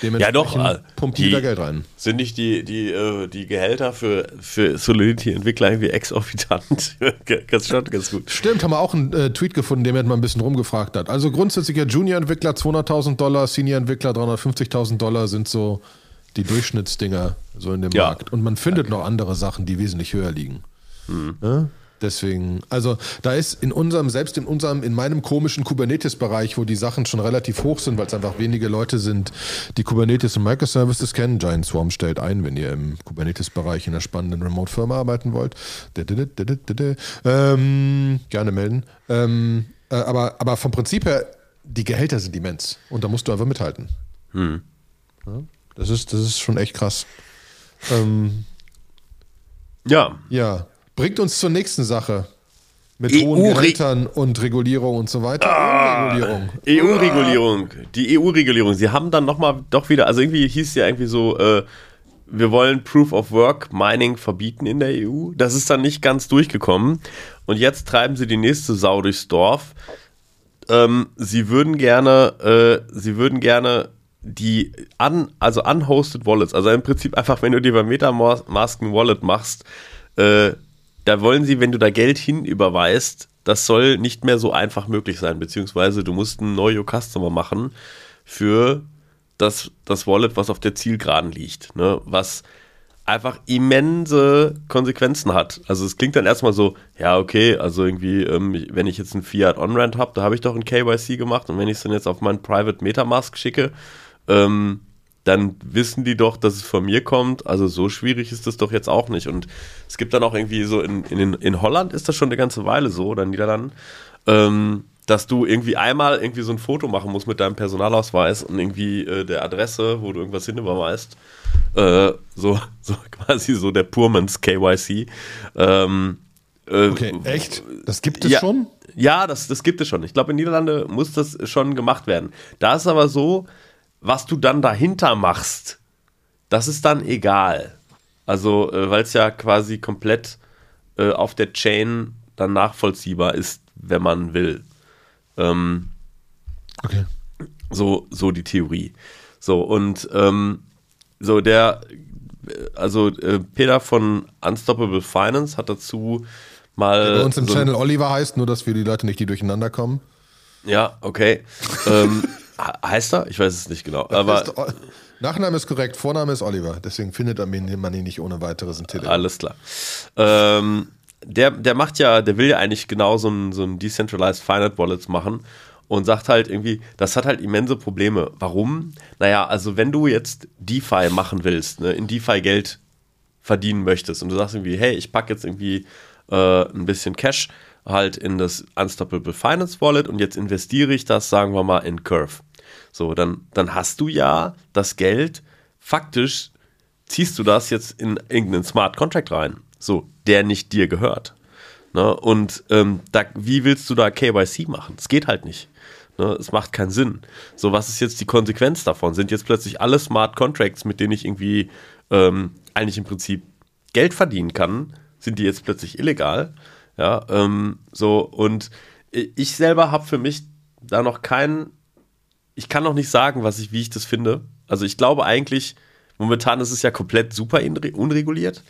ja, doch. Äh, pumpt die, wieder Geld rein. Sind nicht die, die, äh, die Gehälter für, für Solidity-Entwickler irgendwie exorbitant? ganz, schon ganz gut. Stimmt, haben wir auch einen äh, Tweet gefunden, der mir mal ein bisschen rumgefragt hat. Also grundsätzlich ja Junior-Entwickler 200.000 Dollar, Senior-Entwickler 350.000 Dollar sind so die Durchschnittsdinger so in dem ja. Markt. Und man findet okay. noch andere Sachen, die wesentlich höher liegen. Mhm. Ja? Deswegen, also da ist in unserem, selbst in unserem, in meinem komischen Kubernetes-Bereich, wo die Sachen schon relativ hoch sind, weil es einfach wenige Leute sind, die Kubernetes und Microservices kennen. Giant Swarm stellt ein, wenn ihr im Kubernetes-Bereich in einer spannenden Remote-Firma arbeiten wollt. Ähm, gerne melden. Ähm, äh, aber, aber vom Prinzip her, die Gehälter sind immens und da musst du einfach mithalten. Hm. Ja, das, ist, das ist schon echt krass. Ähm, ja. Ja. Bringt uns zur nächsten Sache. Mit EU hohen Gehältern und Regulierung und so weiter. Ah, EU-Regulierung. EU-Regulierung. Die EU-Regulierung. Sie haben dann nochmal doch wieder, also irgendwie hieß es ja irgendwie so, äh, wir wollen Proof of Work Mining verbieten in der EU. Das ist dann nicht ganz durchgekommen. Und jetzt treiben sie die nächste Sau durchs Dorf. Ähm, sie würden gerne, äh, sie würden gerne die un, also unhosted Wallets, also im Prinzip einfach, wenn du dir bei Metamask ein Wallet machst, äh, da wollen sie, wenn du da Geld hinüberweist, das soll nicht mehr so einfach möglich sein, beziehungsweise du musst einen Know Customer machen für das, das Wallet, was auf der Zielgeraden liegt, ne? was einfach immense Konsequenzen hat. Also es klingt dann erstmal so, ja, okay, also irgendwie, ähm, wenn ich jetzt einen Fiat On-Rent habe, da habe ich doch ein KYC gemacht und wenn ich es dann jetzt auf meinen Private Metamask schicke, ähm, dann wissen die doch, dass es von mir kommt. Also so schwierig ist das doch jetzt auch nicht. Und es gibt dann auch irgendwie so, in, in, in Holland ist das schon eine ganze Weile so, oder in Niederlanden, ähm, dass du irgendwie einmal irgendwie so ein Foto machen musst mit deinem Personalausweis und irgendwie äh, der Adresse, wo du irgendwas hinüberweist. Äh, so, so quasi so der Purmans KYC. Ähm, äh, okay, echt? Das gibt es ja, schon? Ja, das, das gibt es schon. Ich glaube, in Niederlande muss das schon gemacht werden. Da ist aber so, was du dann dahinter machst, das ist dann egal. Also, äh, weil es ja quasi komplett äh, auf der Chain dann nachvollziehbar ist, wenn man will. Ähm, okay. So, so die Theorie. So, und ähm, so der, also äh, Peter von Unstoppable Finance hat dazu mal. Der bei uns im so Channel Oliver heißt, nur dass wir die Leute nicht, die durcheinander kommen. Ja, okay. ähm, Heißt er? Ich weiß es nicht genau. Aber Nachname ist korrekt, Vorname ist Oliver. Deswegen findet man ihn nicht ohne weiteres in Telegram. Alles klar. Ähm, der, der macht ja, der will ja eigentlich genau so ein, so ein Decentralized Finite Wallets machen und sagt halt irgendwie, das hat halt immense Probleme. Warum? Naja, also wenn du jetzt DeFi machen willst, ne, in DeFi Geld verdienen möchtest und du sagst irgendwie, hey, ich packe jetzt irgendwie äh, ein bisschen Cash halt in das Unstoppable Finance Wallet und jetzt investiere ich das, sagen wir mal, in Curve. So, dann, dann hast du ja das Geld, faktisch ziehst du das jetzt in irgendeinen Smart Contract rein, so, der nicht dir gehört. Ne? Und ähm, da, wie willst du da KYC machen? Es geht halt nicht. Ne? Es macht keinen Sinn. So, was ist jetzt die Konsequenz davon? Sind jetzt plötzlich alle Smart Contracts, mit denen ich irgendwie ähm, eigentlich im Prinzip Geld verdienen kann, sind die jetzt plötzlich illegal? Ja, ähm, so, und ich selber habe für mich da noch keinen, ich kann noch nicht sagen, was ich, wie ich das finde. Also ich glaube eigentlich, momentan ist es ja komplett super unreguliert.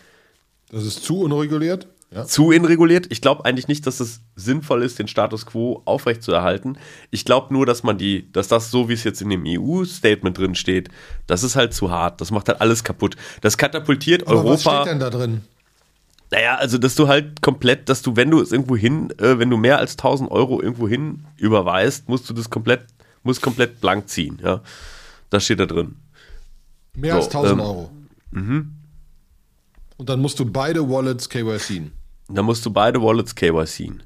Das ist zu unreguliert? Ja. Zu inreguliert. Ich glaube eigentlich nicht, dass es sinnvoll ist, den Status quo aufrechtzuerhalten. Ich glaube nur, dass man die, dass das so, wie es jetzt in dem EU-Statement drin steht, das ist halt zu hart. Das macht halt alles kaputt. Das katapultiert Aber Europa. Was steht denn da drin? Naja, also dass du halt komplett, dass du, wenn du es irgendwo hin, äh, wenn du mehr als 1000 Euro irgendwo hin überweist, musst du das komplett, musst komplett blank ziehen, ja. Das steht da drin. Mehr so, als 1000 ähm, Euro. Mhm. Und dann musst du beide Wallets KYCen. Dann musst du beide Wallets KYCen.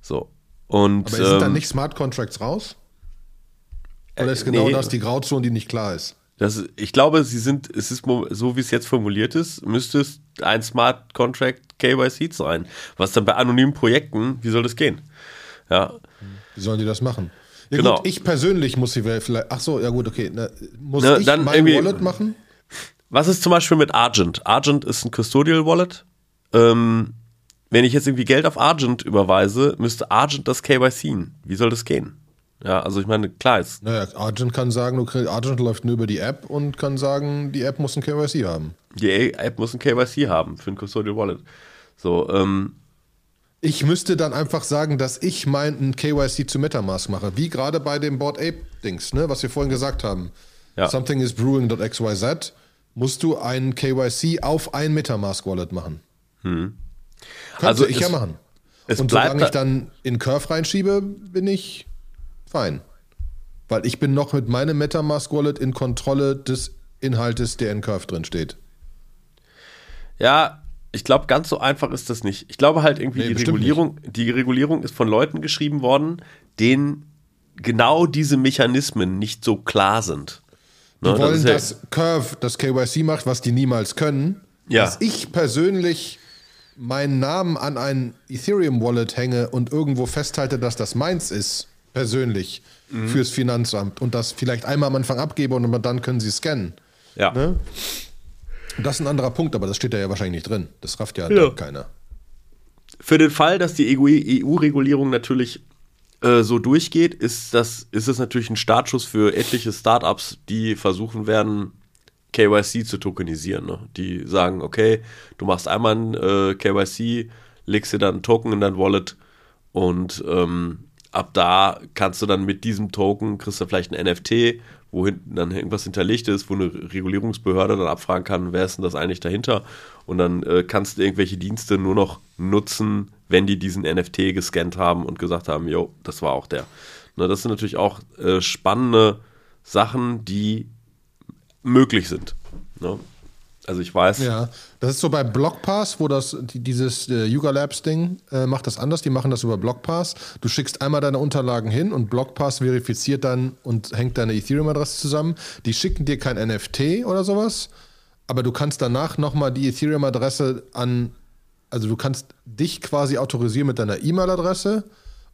So. Und, Aber sind ähm, dann nicht Smart Contracts raus? Oder äh, ist genau nee, das die Grauzone, die nicht klar ist? Das, ich glaube, sie sind, es ist so, wie es jetzt formuliert ist, müsste es ein Smart Contract KYC sein. Was dann bei anonymen Projekten, wie soll das gehen? Ja. Wie sollen die das machen? Ja, genau. Gut, ich persönlich muss sie vielleicht, ach so, ja gut, okay. Na, muss Na, ich dann mein Wallet machen? Was ist zum Beispiel mit Argent? Argent ist ein Custodial Wallet. Ähm, wenn ich jetzt irgendwie Geld auf Argent überweise, müsste Argent das KYC. Wie soll das gehen? Ja, also ich meine, klar ist. Naja, Argent kann sagen, Argent läuft nur über die App und kann sagen, die App muss ein KYC haben. Die App muss ein KYC haben für ein Custodial Wallet. So, ähm. Ich müsste dann einfach sagen, dass ich meinen KYC zu Metamask mache, wie gerade bei dem Board Ape Dings, ne, was wir vorhin gesagt haben. Ja. Something is brewing.xyz musst du ein KYC auf ein Metamask Wallet machen. Hm. also ich es, ja machen. Und solange ich dann in Curve reinschiebe, bin ich fein. Weil ich bin noch mit meinem Metamask Wallet in Kontrolle des Inhaltes, der in Curve drin steht. Ja, ich glaube, ganz so einfach ist das nicht. Ich glaube halt irgendwie, nee, die Regulierung, nicht. die Regulierung ist von Leuten geschrieben worden, denen genau diese Mechanismen nicht so klar sind. Die ne, wollen, das dass Curve das KYC macht, was die niemals können. Ja. Dass ich persönlich meinen Namen an ein Ethereum-Wallet hänge und irgendwo festhalte, dass das meins ist persönlich mhm. fürs Finanzamt und das vielleicht einmal am Anfang abgebe und dann können sie scannen. Ja. Ne? Das ist ein anderer Punkt, aber das steht da ja wahrscheinlich nicht drin. Das rafft ja, ja. keiner. Für den Fall, dass die EU-Regulierung natürlich äh, so durchgeht, ist das, ist es natürlich ein Startschuss für etliche Startups, die versuchen werden, KYC zu tokenisieren. Ne? Die sagen, okay, du machst einmal ein äh, KYC, legst dir dann einen Token in dein Wallet und ähm, ab da kannst du dann mit diesem Token, kriegst du vielleicht ein NFT, wo hinten dann irgendwas hinterlegt ist, wo eine Regulierungsbehörde dann abfragen kann, wer ist denn das eigentlich dahinter? Und dann äh, kannst du irgendwelche Dienste nur noch nutzen, wenn die diesen NFT gescannt haben und gesagt haben, jo, das war auch der. Na, das sind natürlich auch äh, spannende Sachen, die möglich sind. Ne? Also ich weiß. Ja, das ist so bei Blockpass, wo das dieses äh, Yuga Labs Ding äh, macht das anders. Die machen das über Blockpass. Du schickst einmal deine Unterlagen hin und Blockpass verifiziert dann und hängt deine Ethereum-Adresse zusammen. Die schicken dir kein NFT oder sowas, aber du kannst danach nochmal die Ethereum-Adresse an, also du kannst dich quasi autorisieren mit deiner E-Mail-Adresse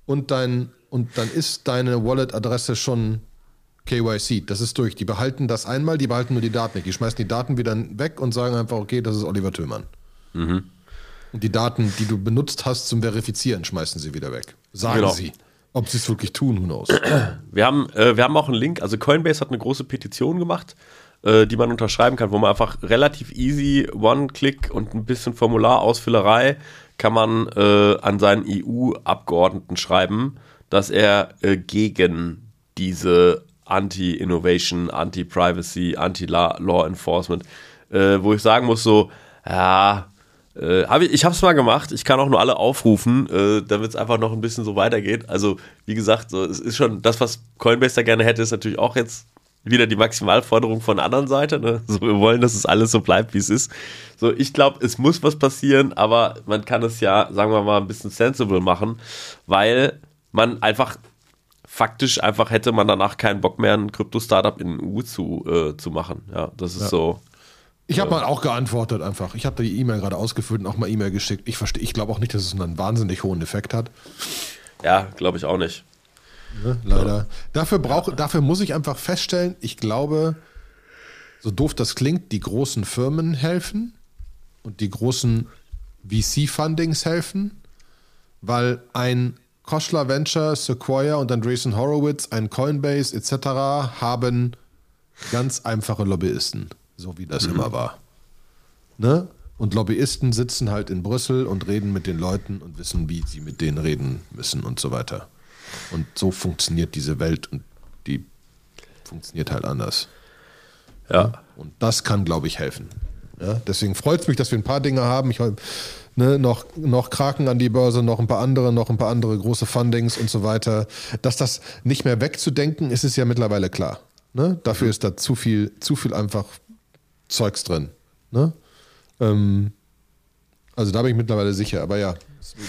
und dein und dann ist deine Wallet-Adresse schon KYC. Das ist durch. Die behalten das einmal, die behalten nur die Daten nicht. Die schmeißen die Daten wieder weg und sagen einfach, okay, das ist Oliver Tillmann. Mhm. Und die Daten, die du benutzt hast zum Verifizieren, schmeißen sie wieder weg. Sagen genau. sie. Ob sie es wirklich tun, who knows. Wir haben, äh, wir haben auch einen Link. Also Coinbase hat eine große Petition gemacht, äh, die man unterschreiben kann, wo man einfach relativ easy, One-Click und ein bisschen Formularausfüllerei kann man äh, an seinen EU-Abgeordneten schreiben, dass er äh, gegen diese Anti-Innovation, Anti-Privacy, Anti-Law Enforcement, äh, wo ich sagen muss, so, ja, äh, hab ich ich habe es mal gemacht, ich kann auch nur alle aufrufen, äh, damit es einfach noch ein bisschen so weitergeht. Also, wie gesagt, so, es ist schon das, was Coinbase da gerne hätte, ist natürlich auch jetzt wieder die Maximalforderung von der anderen Seite. Ne? So, wir wollen, dass es alles so bleibt, wie es ist. So, ich glaube, es muss was passieren, aber man kann es ja, sagen wir mal, ein bisschen sensible machen, weil man einfach faktisch einfach hätte man danach keinen Bock mehr, ein Krypto-Startup in den EU zu, äh, zu machen. Ja, das ist ja. so. Ich habe mal auch geantwortet einfach. Ich habe die E-Mail gerade ausgefüllt und auch mal E-Mail geschickt. Ich verstehe, ich glaube auch nicht, dass es einen wahnsinnig hohen Effekt hat. Ja, glaube ich auch nicht. Ne, leider. Ja. Dafür, brauch, dafür muss ich einfach feststellen, ich glaube, so doof das klingt, die großen Firmen helfen und die großen VC-Fundings helfen, weil ein Koschler Venture, Sequoia und Andreessen Horowitz, ein Coinbase etc. haben ganz einfache Lobbyisten, so wie das mhm. immer war. Ne? Und Lobbyisten sitzen halt in Brüssel und reden mit den Leuten und wissen, wie sie mit denen reden müssen und so weiter. Und so funktioniert diese Welt und die funktioniert halt anders. Ja. Und das kann, glaube ich, helfen. Ja, deswegen freut es mich, dass wir ein paar Dinge haben. Ich ne, noch, noch Kraken an die Börse, noch ein paar andere, noch ein paar andere große Fundings und so weiter. Dass das nicht mehr wegzudenken ist, ist ja mittlerweile klar. Ne? Dafür mhm. ist da zu viel, zu viel einfach Zeugs drin. Ne? Ähm, also da bin ich mittlerweile sicher. Aber ja,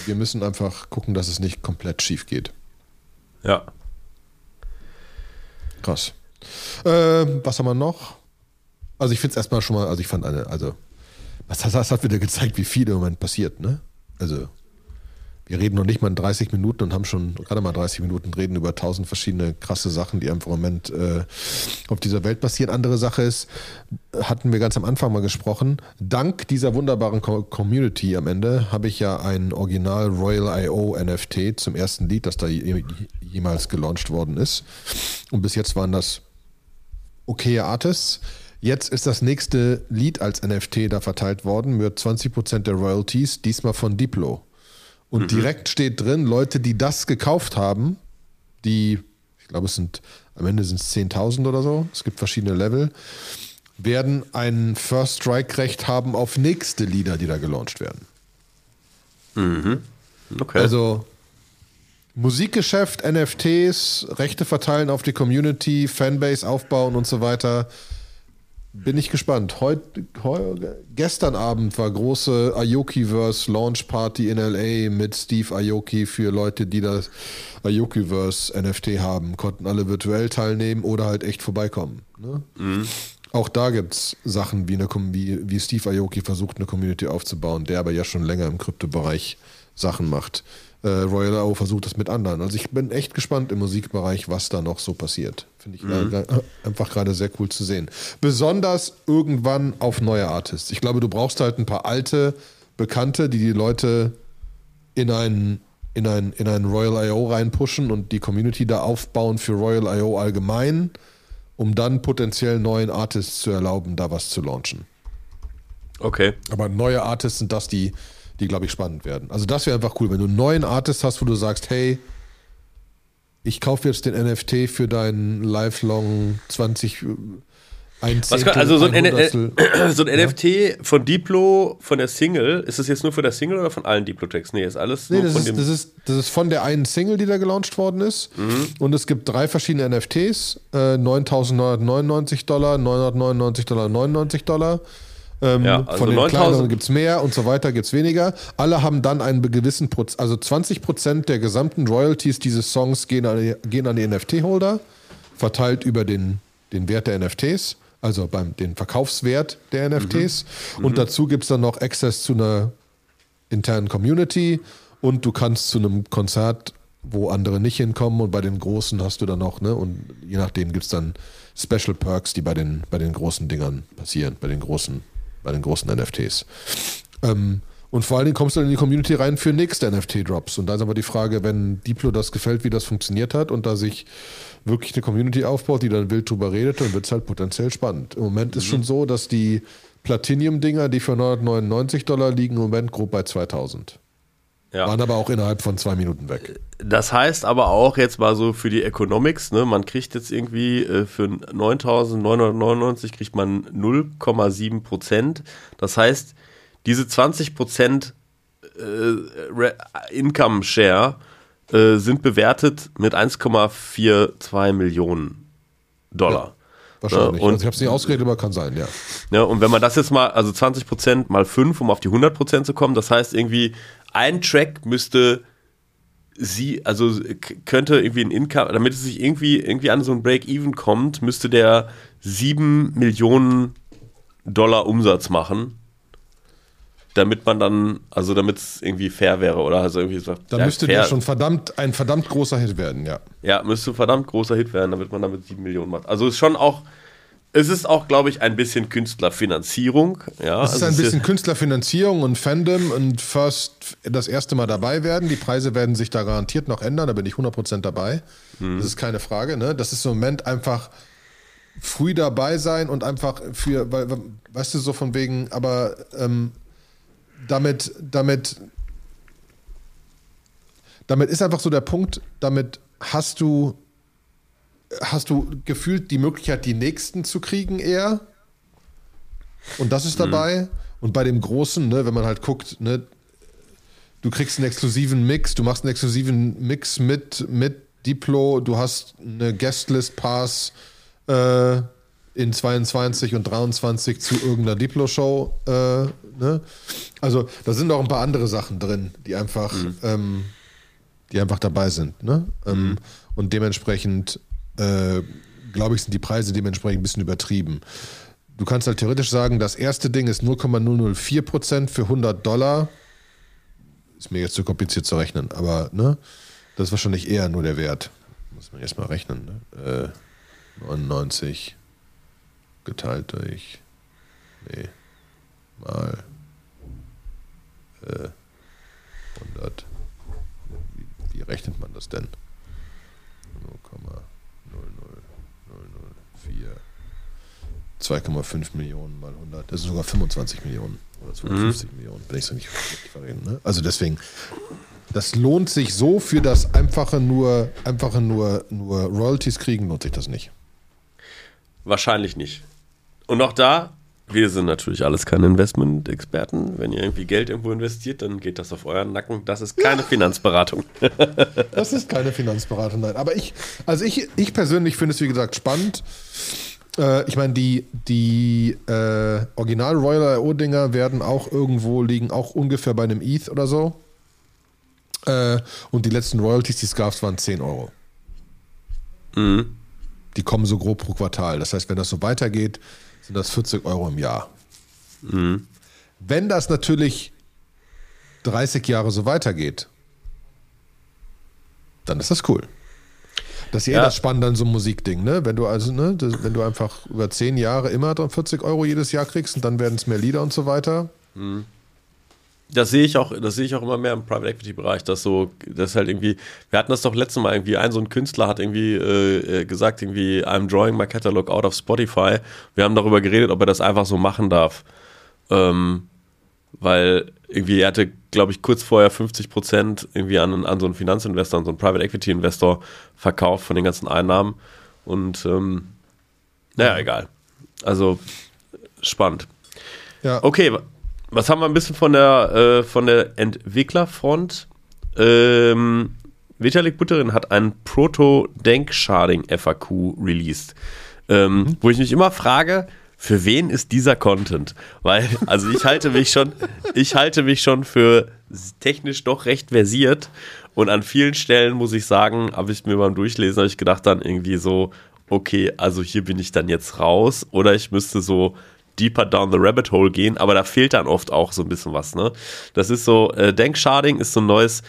wir müssen einfach gucken, dass es nicht komplett schief geht. Ja. Krass. Äh, was haben wir noch? Also ich finde es erstmal schon mal, also ich fand eine, also was das, das hat wieder gezeigt, wie viel im Moment passiert, ne? Also wir reden noch nicht mal in 30 Minuten und haben schon gerade mal 30 Minuten reden über tausend verschiedene krasse Sachen, die einfach im Moment äh, auf dieser Welt passieren. Andere Sache ist, hatten wir ganz am Anfang mal gesprochen, dank dieser wunderbaren Co Community am Ende habe ich ja ein Original Royal IO NFT zum ersten Lied, das da jemals gelauncht worden ist. Und bis jetzt waren das okaye Artists. Jetzt ist das nächste Lied als NFT da verteilt worden mit 20% der Royalties, diesmal von Diplo. Und mhm. direkt steht drin, Leute, die das gekauft haben, die, ich glaube, es sind, am Ende sind es 10.000 oder so, es gibt verschiedene Level, werden ein First Strike-Recht haben auf nächste Lieder, die da gelauncht werden. Mhm. Okay. Also Musikgeschäft, NFTs, Rechte verteilen auf die Community, Fanbase aufbauen und so weiter. Bin ich gespannt. Heut, heu, gestern Abend war große Aokiverse Launch Party in LA mit Steve Aoki für Leute, die das Aokiverse NFT haben. Konnten alle virtuell teilnehmen oder halt echt vorbeikommen. Ne? Mhm. Auch da gibt es Sachen, wie, eine, wie, wie Steve Aoki versucht, eine Community aufzubauen, der aber ja schon länger im Kryptobereich Sachen macht äh, Royal AO versucht das mit anderen. Also ich bin echt gespannt im Musikbereich, was da noch so passiert. Finde ich mhm. äh, einfach gerade sehr cool zu sehen. Besonders irgendwann auf neue Artists. Ich glaube, du brauchst halt ein paar alte Bekannte, die die Leute in einen in ein, in ein Royal IO reinpushen und die Community da aufbauen für Royal IO allgemein, um dann potenziell neuen Artists zu erlauben, da was zu launchen. Okay. Aber neue Artists sind das, die die, glaube ich, spannend werden. Also das wäre einfach cool, wenn du einen neuen Artist hast, wo du sagst, hey, ich kaufe jetzt den NFT für deinen lifelong 20 ein Zehntel, kann, also so ein, ein, so ein ja? NFT von Diplo, von der Single, ist das jetzt nur für der Single oder von allen Diplo-Tracks? Nee, ist alles nee, das von ist, dem das ist, das ist von der einen Single, die da gelauncht worden ist. Mhm. Und es gibt drei verschiedene NFTs. Äh, 9.999 Dollar, 999 Dollar, 99 Dollar. Ähm, ja, also von den kleineren gibt es mehr und so weiter gibt es weniger. Alle haben dann einen gewissen Prozent, also 20 Prozent der gesamten Royalties dieses Songs gehen an die, gehen an die NFT-Holder, verteilt über den, den Wert der NFTs, also beim den Verkaufswert der NFTs. Mhm. Und mhm. dazu gibt es dann noch Access zu einer internen Community und du kannst zu einem Konzert, wo andere nicht hinkommen und bei den großen hast du dann noch, ne? Und je nachdem gibt es dann Special Perks, die bei den, bei den großen Dingern passieren, bei den großen bei den großen NFTs. Ähm, und vor allen Dingen kommst du in die Community rein für nächste NFT-Drops. Und da ist aber die Frage, wenn Diplo das gefällt, wie das funktioniert hat und da sich wirklich eine Community aufbaut, die dann wild drüber redet, dann wird es halt potenziell spannend. Im Moment mhm. ist schon so, dass die Platinum-Dinger, die für 999 Dollar liegen, im Moment grob bei 2000. Ja. Waren aber auch innerhalb von zwei Minuten weg. Das heißt aber auch jetzt mal so für die Economics, ne, man kriegt jetzt irgendwie äh, für 9.999 kriegt man 0,7 Prozent. Das heißt, diese 20 Prozent äh, Income Share äh, sind bewertet mit 1,42 Millionen Dollar. Ja. Wahrscheinlich. Ja, und, also ich habe es nicht ausgeredet, aber kann sein, ja. Ja, und wenn man das jetzt mal, also 20% mal 5, um auf die 100% zu kommen, das heißt irgendwie, ein Track müsste sie, also könnte irgendwie ein Income, damit es sich irgendwie, irgendwie an so ein Break-Even kommt, müsste der 7 Millionen Dollar Umsatz machen damit man dann, also damit es irgendwie fair wäre oder also irgendwie so. Da ja, müsste fair. der schon verdammt, ein verdammt großer Hit werden, ja. Ja, müsste ein verdammt großer Hit werden, damit man damit sieben Millionen macht. Also ist schon auch, es ist auch, glaube ich, ein bisschen Künstlerfinanzierung. Ja, es ist also ein bisschen Künstlerfinanzierung und Fandom und First das erste Mal dabei werden. Die Preise werden sich da garantiert noch ändern, da bin ich 100% dabei. Mhm. Das ist keine Frage. Ne? Das ist im Moment einfach früh dabei sein und einfach für, weil, weißt du, so von wegen, aber ähm, damit, damit, damit ist einfach so der Punkt, damit hast du, hast du gefühlt die Möglichkeit, die nächsten zu kriegen eher. Und das ist mhm. dabei. Mhm. Und bei dem Großen, ne, wenn man halt guckt, ne, du kriegst einen exklusiven Mix, du machst einen exklusiven Mix mit, mit Diplo, du hast eine Guestlist Pass äh, in 22 und 23 zu irgendeiner Diplo-Show äh, Ne? Also da sind auch ein paar andere Sachen drin, die einfach, mhm. ähm, die einfach dabei sind. Ne? Ähm, mhm. Und dementsprechend, äh, glaube ich, sind die Preise dementsprechend ein bisschen übertrieben. Du kannst halt theoretisch sagen, das erste Ding ist 0,004% für 100 Dollar. Ist mir jetzt zu kompliziert zu rechnen, aber ne, das ist wahrscheinlich eher nur der Wert. Muss man erstmal rechnen. Ne? Äh, 99 geteilt durch. Nee. Mal äh, 100. Wie, wie, rechnet man das denn? 0,00004. 2,5 Millionen mal 100. Das sind sogar 25 Millionen oder 250 mhm. Millionen, wenn ich es nicht richtig verreden. Ne? Also deswegen, das lohnt sich so für das einfache nur, einfache nur, nur Royalties kriegen, lohnt sich das nicht. Wahrscheinlich nicht. Und auch da wir sind natürlich alles keine Investment-Experten. Wenn ihr irgendwie Geld irgendwo investiert, dann geht das auf euren Nacken. Das ist keine Finanzberatung. das ist keine Finanzberatung, nein. Aber ich, also ich, ich persönlich finde es, wie gesagt, spannend. Äh, ich meine, die, die äh, Original Royal IO-Dinger werden auch irgendwo liegen, auch ungefähr bei einem ETH oder so. Äh, und die letzten Royalties, die es gab, waren 10 Euro. Mhm. Die kommen so grob pro Quartal. Das heißt, wenn das so weitergeht, sind das 40 Euro im Jahr. Mhm. Wenn das natürlich 30 Jahre so weitergeht, dann ist das cool. Das ist ja, eh das Spannende an so einem Musikding, ne? Wenn du also, ne, das, wenn du einfach über 10 Jahre immer 40 Euro jedes Jahr kriegst und dann werden es mehr Lieder und so weiter. Mhm das sehe ich auch, das sehe ich auch immer mehr im Private Equity Bereich, dass so, das halt irgendwie, wir hatten das doch letztes Mal irgendwie, ein so ein Künstler hat irgendwie äh, äh, gesagt, irgendwie, I'm drawing my catalog out of Spotify. Wir haben darüber geredet, ob er das einfach so machen darf. Ähm, weil irgendwie er hatte, glaube ich, kurz vorher 50 Prozent irgendwie an, an so einen Finanzinvestor, an so einen Private Equity Investor verkauft von den ganzen Einnahmen. Und ähm, naja, egal. Also spannend. Ja. Okay, was haben wir ein bisschen von der, äh, von der Entwicklerfront? Ähm, Vitalik Buterin hat ein Proto-Denk-Sharding FAQ released. Ähm, mhm. Wo ich mich immer frage, für wen ist dieser Content? Weil, also ich halte mich schon, ich halte mich schon für technisch doch recht versiert. Und an vielen Stellen muss ich sagen, habe ich mir beim Durchlesen, habe ich gedacht dann irgendwie so, okay, also hier bin ich dann jetzt raus. Oder ich müsste so deeper down the rabbit hole gehen, aber da fehlt dann oft auch so ein bisschen was. Ne? Das ist so, äh, Denk-Sharding ist so ein neues,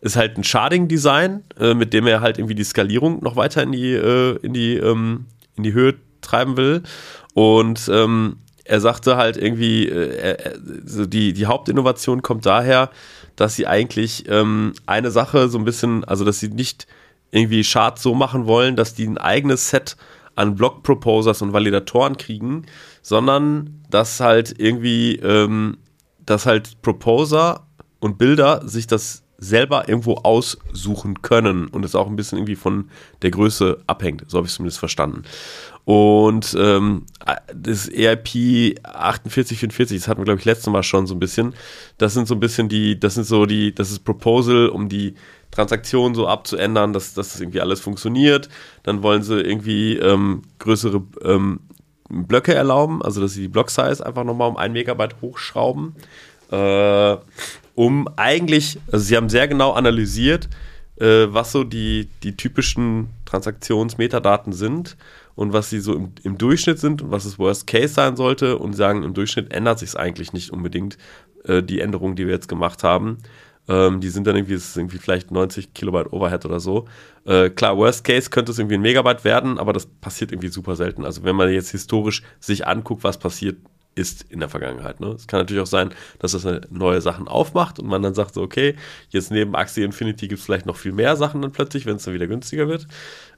ist halt ein Sharding-Design, äh, mit dem er halt irgendwie die Skalierung noch weiter in die, äh, in die, ähm, in die Höhe treiben will. Und ähm, er sagte halt irgendwie, äh, so die, die Hauptinnovation kommt daher, dass sie eigentlich ähm, eine Sache so ein bisschen, also dass sie nicht irgendwie Charts so machen wollen, dass die ein eigenes Set an Block-Proposers und Validatoren kriegen, sondern dass halt irgendwie, ähm, dass halt Proposer und Bilder sich das selber irgendwo aussuchen können und es auch ein bisschen irgendwie von der Größe abhängt. So habe ich es zumindest verstanden. Und ähm, das EIP 4844, das hatten wir, glaube ich, letztes Mal schon so ein bisschen. Das sind so ein bisschen die, das sind so die, das ist Proposal, um die Transaktionen so abzuändern, dass, dass das irgendwie alles funktioniert. Dann wollen sie irgendwie ähm, größere ähm, Blöcke erlauben, also dass sie die Block-Size einfach nochmal um ein Megabyte hochschrauben. Äh, um eigentlich, also sie haben sehr genau analysiert, äh, was so die, die typischen Transaktionsmetadaten sind und was sie so im, im, Durchschnitt sind und was das Worst Case sein sollte und sagen, im Durchschnitt ändert sich es eigentlich nicht unbedingt, äh, die Änderungen, die wir jetzt gemacht haben. Ähm, die sind dann irgendwie, ist irgendwie vielleicht 90 Kilobyte Overhead oder so. Äh, klar, Worst Case könnte es irgendwie ein Megabyte werden, aber das passiert irgendwie super selten. Also wenn man jetzt historisch sich anguckt, was passiert ist in der Vergangenheit. Ne? Es kann natürlich auch sein, dass das neue Sachen aufmacht und man dann sagt so, okay, jetzt neben Axie Infinity gibt es vielleicht noch viel mehr Sachen dann plötzlich, wenn es dann wieder günstiger wird.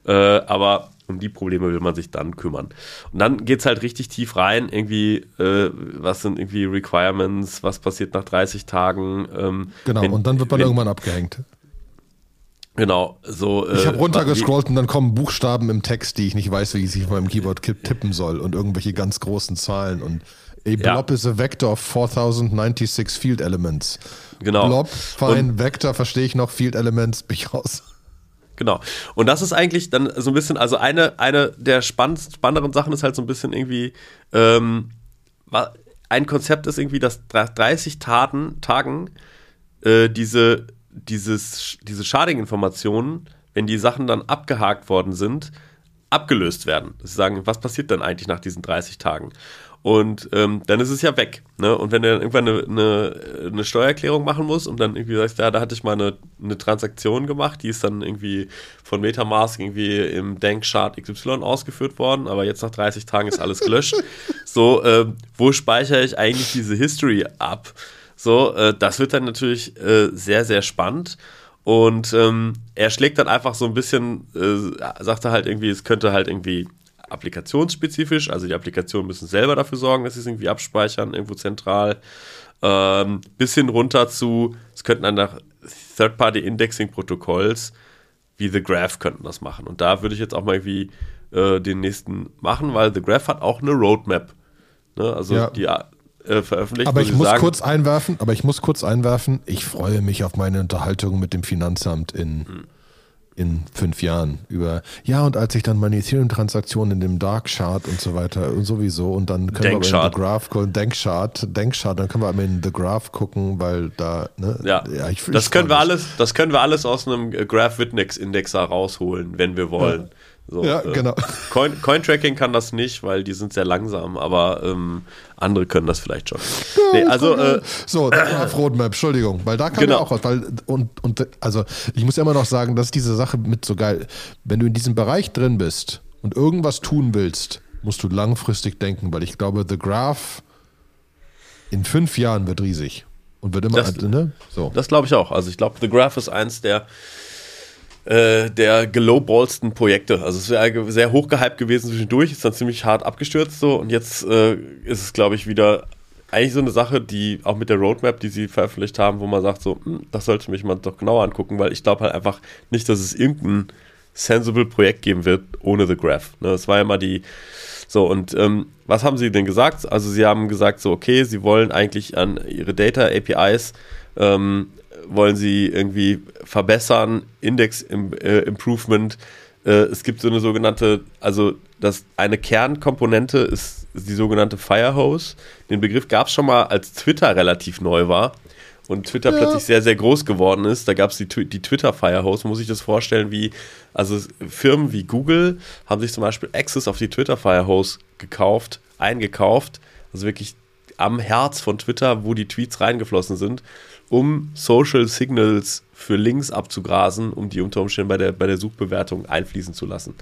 Äh, aber um die Probleme will man sich dann kümmern. Und dann geht es halt richtig tief rein, irgendwie, äh, was sind irgendwie Requirements, was passiert nach 30 Tagen. Ähm, genau, wenn, und dann wird man wenn, irgendwann abgehängt. Genau, so. Äh, ich habe runtergescrollt und dann kommen Buchstaben im Text, die ich nicht weiß, wie ich sie auf meinem Keyboard tippen soll und irgendwelche ganz großen Zahlen und A blob ja. is a vector of 4096 field elements. Genau. Blob, fein, und Vector verstehe ich noch, Field Elements bin ich raus. Genau. Und das ist eigentlich dann so ein bisschen, also eine, eine der spannenderen Sachen ist halt so ein bisschen irgendwie, ähm, ein Konzept ist irgendwie, dass 30 Taten, Tagen äh, diese, dieses, diese Sharding-Informationen, wenn die Sachen dann abgehakt worden sind, abgelöst werden. Sie sagen, was passiert dann eigentlich nach diesen 30 Tagen? Und ähm, dann ist es ja weg. Ne? Und wenn du dann irgendwann eine, eine, eine, Steuererklärung machen musst und dann irgendwie sagst, ja, da hatte ich mal eine, eine Transaktion gemacht, die ist dann irgendwie von Metamask irgendwie im Denkchart XY ausgeführt worden, aber jetzt nach 30 Tagen ist alles gelöscht. so, äh, wo speichere ich eigentlich diese History ab? So, äh, das wird dann natürlich äh, sehr, sehr spannend. Und ähm, er schlägt dann einfach so ein bisschen, äh, sagt er halt irgendwie, es könnte halt irgendwie applikationsspezifisch, also die Applikationen müssen selber dafür sorgen, dass sie es irgendwie abspeichern, irgendwo zentral, ähm, bis hin runter zu, es könnten dann nach Third-Party-Indexing-Protokolls wie The Graph könnten das machen. Und da würde ich jetzt auch mal irgendwie äh, den nächsten machen, weil The Graph hat auch eine Roadmap. Ne? Also ja. die äh, veröffentlicht. Aber ich muss sagen, kurz einwerfen, aber ich muss kurz einwerfen, ich freue mich auf meine Unterhaltung mit dem Finanzamt in. Hm in fünf Jahren über, ja, und als ich dann meine Ethereum-Transaktionen in dem Dark Chart und so weiter und sowieso und dann können wir in The Graph gucken, Denkchart, Denkchart, dann können wir in The Graph gucken, weil da, ne, ja, ja ich, das ich können wir alles, das können wir alles aus einem Graph Witness Indexer rausholen, wenn wir wollen. Ja. So, ja, äh, genau. Coin, Cointracking kann das nicht, weil die sind sehr langsam, aber ähm, andere können das vielleicht schon. Nee, also äh, so, Graph Roadmap, Entschuldigung, weil da kann genau. ja auch was, weil und und also ich muss ja immer noch sagen, dass diese Sache mit so geil, wenn du in diesem Bereich drin bist und irgendwas tun willst, musst du langfristig denken, weil ich glaube, The Graph in fünf Jahren wird riesig und wird immer, das, ne? So. Das glaube ich auch. Also ich glaube, The Graph ist eins der äh, der gelowballsten Projekte. Also es wäre sehr hochgehypt gewesen zwischendurch, ist dann ziemlich hart abgestürzt so und jetzt äh, ist es, glaube ich, wieder eigentlich so eine Sache, die auch mit der Roadmap, die sie veröffentlicht haben, wo man sagt so, hm, das sollte mich mal doch genauer angucken, weil ich glaube halt einfach nicht, dass es irgendein sensible Projekt geben wird ohne The Graph. Ne, das war ja mal die so, und ähm, was haben sie denn gesagt? Also sie haben gesagt, so, okay, sie wollen eigentlich an ihre Data APIs ähm, wollen sie irgendwie verbessern, Index äh, Improvement. Äh, es gibt so eine sogenannte, also das eine Kernkomponente ist, ist die sogenannte Firehose. Den Begriff gab es schon mal, als Twitter relativ neu war und Twitter ja. plötzlich sehr, sehr groß geworden ist. Da gab es die, die Twitter Firehose. Muss ich das vorstellen, wie, also Firmen wie Google haben sich zum Beispiel Access auf die Twitter Firehose gekauft, eingekauft. Also wirklich am Herz von Twitter, wo die Tweets reingeflossen sind um Social Signals für Links abzugrasen, um die unter Umständen bei der, bei der Suchbewertung einfließen zu lassen.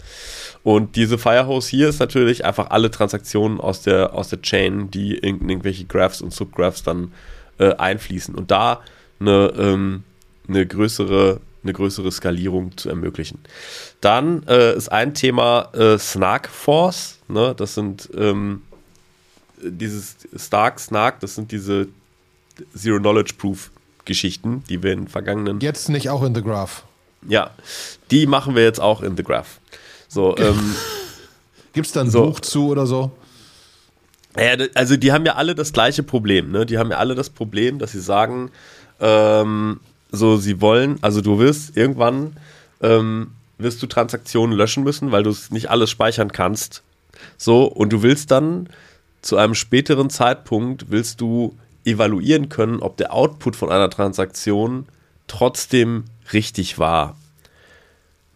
Und diese Firehose hier ist natürlich einfach alle Transaktionen aus der, aus der Chain, die in irgendwelche Graphs und Subgraphs dann äh, einfließen. Und da eine, ähm, eine, größere, eine größere Skalierung zu ermöglichen. Dann äh, ist ein Thema äh, Snark Force. Ne? Das sind ähm, dieses Stark, Snark, das sind diese Zero Knowledge Proof Graph-Geschichten, die wir in vergangenen. Jetzt nicht auch in The Graph. Ja, die machen wir jetzt auch in The Graph. So, ähm, Gibt es da ein So. Buch zu oder so? Ja, also die haben ja alle das gleiche Problem, ne? Die haben ja alle das Problem, dass sie sagen, ähm, so sie wollen, also du wirst irgendwann ähm, wirst du Transaktionen löschen müssen, weil du es nicht alles speichern kannst. So, und du willst dann zu einem späteren Zeitpunkt willst du evaluieren können, ob der Output von einer Transaktion trotzdem richtig war.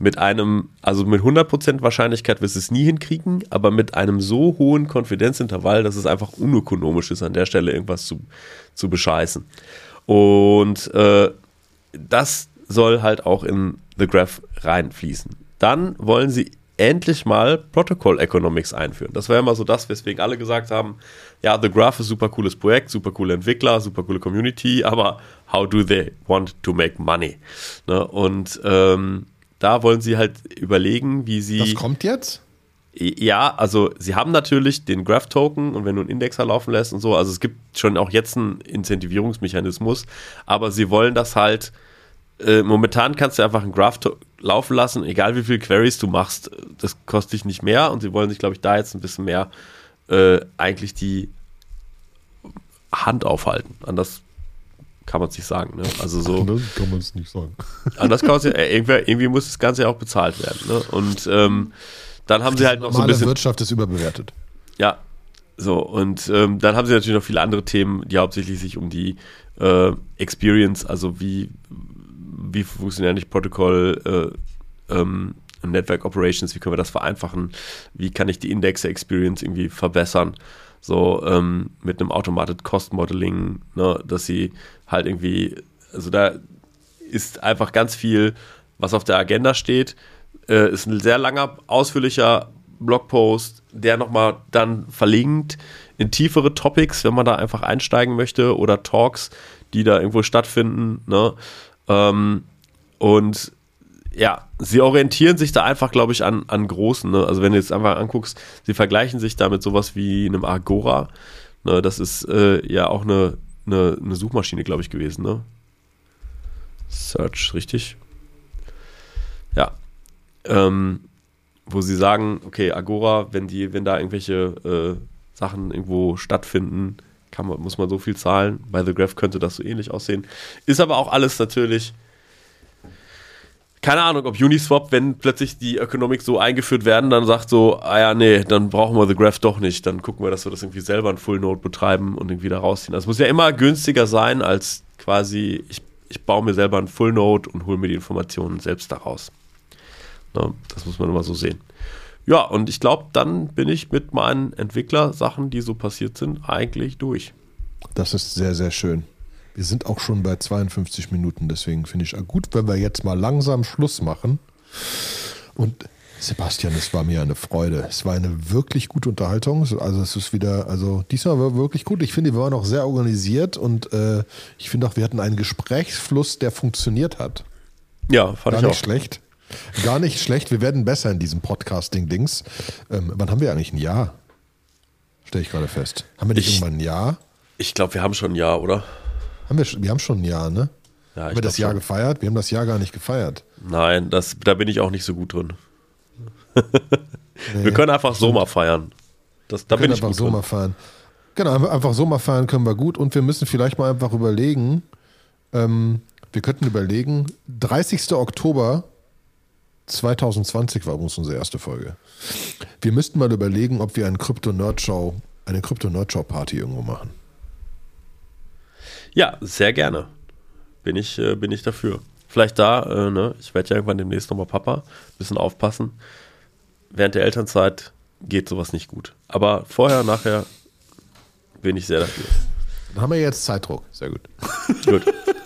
Mit einem, also mit 100% Wahrscheinlichkeit wirst du es nie hinkriegen, aber mit einem so hohen Konfidenzintervall, dass es einfach unökonomisch ist, an der Stelle irgendwas zu, zu bescheißen. Und äh, das soll halt auch in The Graph reinfließen. Dann wollen sie endlich mal Protocol Economics einführen. Das war ja immer so das, weswegen alle gesagt haben, ja, The Graph ist super cooles Projekt, super coole Entwickler, super coole Community, aber how do they want to make money? Ne? Und ähm, da wollen sie halt überlegen, wie sie Das kommt jetzt? ja, also sie haben natürlich den Graph-Token und wenn du einen Indexer laufen lässt und so, also es gibt schon auch jetzt einen Incentivierungsmechanismus, aber sie wollen das halt, äh, momentan kannst du einfach einen Graph laufen lassen, egal wie viele Queries du machst, das kostet dich nicht mehr und sie wollen sich, glaube ich, da jetzt ein bisschen mehr äh, eigentlich die Hand aufhalten. Anders kann man es nicht sagen. Ne? Also so. Das kann man es nicht sagen. Anders kann man ja, irgendwie, irgendwie muss das Ganze ja auch bezahlt werden. Ne? Und ähm, dann haben sie halt noch so ein bisschen. Wirtschaft ist überbewertet. Ja, so. Und ähm, dann haben sie natürlich noch viele andere Themen, die hauptsächlich sich um die äh, Experience, also wie, wie funktioniert eigentlich Protokoll, äh, ähm, Network Operations, wie können wir das vereinfachen, wie kann ich die Index-Experience irgendwie verbessern, so ähm, mit einem Automated Cost Modeling, ne, dass sie halt irgendwie, also da ist einfach ganz viel, was auf der Agenda steht, äh, ist ein sehr langer, ausführlicher Blogpost, der nochmal dann verlinkt in tiefere Topics, wenn man da einfach einsteigen möchte oder Talks, die da irgendwo stattfinden. Ne? Ähm, und ja, sie orientieren sich da einfach, glaube ich, an, an Großen. Ne? Also wenn du jetzt einfach anguckst, sie vergleichen sich da mit sowas wie einem Agora. Ne? Das ist äh, ja auch eine, eine, eine Suchmaschine, glaube ich, gewesen. Ne? Search, richtig? Ja. Ähm, wo sie sagen, okay, Agora, wenn die, wenn da irgendwelche äh, Sachen irgendwo stattfinden, kann man, muss man so viel zahlen. Bei The Graph könnte das so ähnlich aussehen. Ist aber auch alles natürlich keine Ahnung, ob Uniswap, wenn plötzlich die Ökonomik so eingeführt werden, dann sagt so, ah ja, nee, dann brauchen wir The Graph doch nicht. Dann gucken wir, dass wir das irgendwie selber in Full Node betreiben und irgendwie da rausziehen. Das muss ja immer günstiger sein, als quasi, ich, ich baue mir selber ein Full Node und hole mir die Informationen selbst daraus. Ne, das muss man immer so sehen. Ja, und ich glaube, dann bin ich mit meinen Entwicklersachen, die so passiert sind, eigentlich durch. Das ist sehr, sehr schön. Wir sind auch schon bei 52 Minuten, deswegen finde ich gut, wenn wir jetzt mal langsam Schluss machen. Und Sebastian, es war mir eine Freude. Es war eine wirklich gute Unterhaltung. Also es ist wieder, also diesmal war wirklich gut. Ich finde, wir waren auch sehr organisiert und äh, ich finde auch, wir hatten einen Gesprächsfluss, der funktioniert hat. Ja, fand Gar ich nicht auch. schlecht. Gar nicht schlecht. Wir werden besser in diesem Podcasting-Dings. Ähm, wann haben wir eigentlich ein Jahr? Stelle ich gerade fest. Haben wir nicht Ich- irgendwann ein Jahr? Ich glaube, wir haben schon ein Jahr, oder? Haben wir, schon- wir haben schon ein Jahr, ne? Ja, haben wir das Jahr schon. gefeiert? Wir haben das Jahr gar nicht gefeiert. Nein, das, da bin ich auch nicht so gut drin. Wir können einfach so mal feiern. Das, da Wir bin können ich einfach gut so drin. mal feiern. Genau, einfach- so mal feiern können wir gut und wir müssen vielleicht mal einfach überlegen, ähm, wir könnten überlegen, 30. Oktober 2020 war übrigens unsere erste Folge. Wir müssten mal überlegen, ob wir einen Krypto-Nerd-Show, eine Krypto-Nerd-Show-Party irgendwo machen. Ja, sehr gerne. Bin ich, äh, bin ich dafür. Vielleicht da, äh, ne? ich werde ja irgendwann demnächst nochmal Papa. Bisschen aufpassen. Während der Elternzeit geht sowas nicht gut. Aber vorher, nachher bin ich sehr dafür. Dann haben wir jetzt Zeitdruck. Sehr gut. Gut.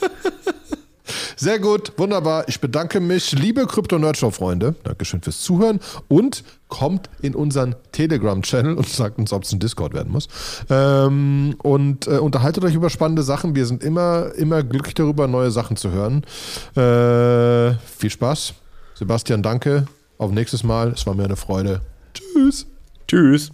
Sehr gut, wunderbar. Ich bedanke mich, liebe Krypto-Nerdshow-Freunde. Dankeschön fürs Zuhören und kommt in unseren Telegram-Channel und sagt uns, ob es ein Discord werden muss. Ähm, und äh, unterhaltet euch über spannende Sachen. Wir sind immer, immer glücklich darüber, neue Sachen zu hören. Äh, viel Spaß. Sebastian, danke. Auf nächstes Mal. Es war mir eine Freude. Tschüss. Tschüss.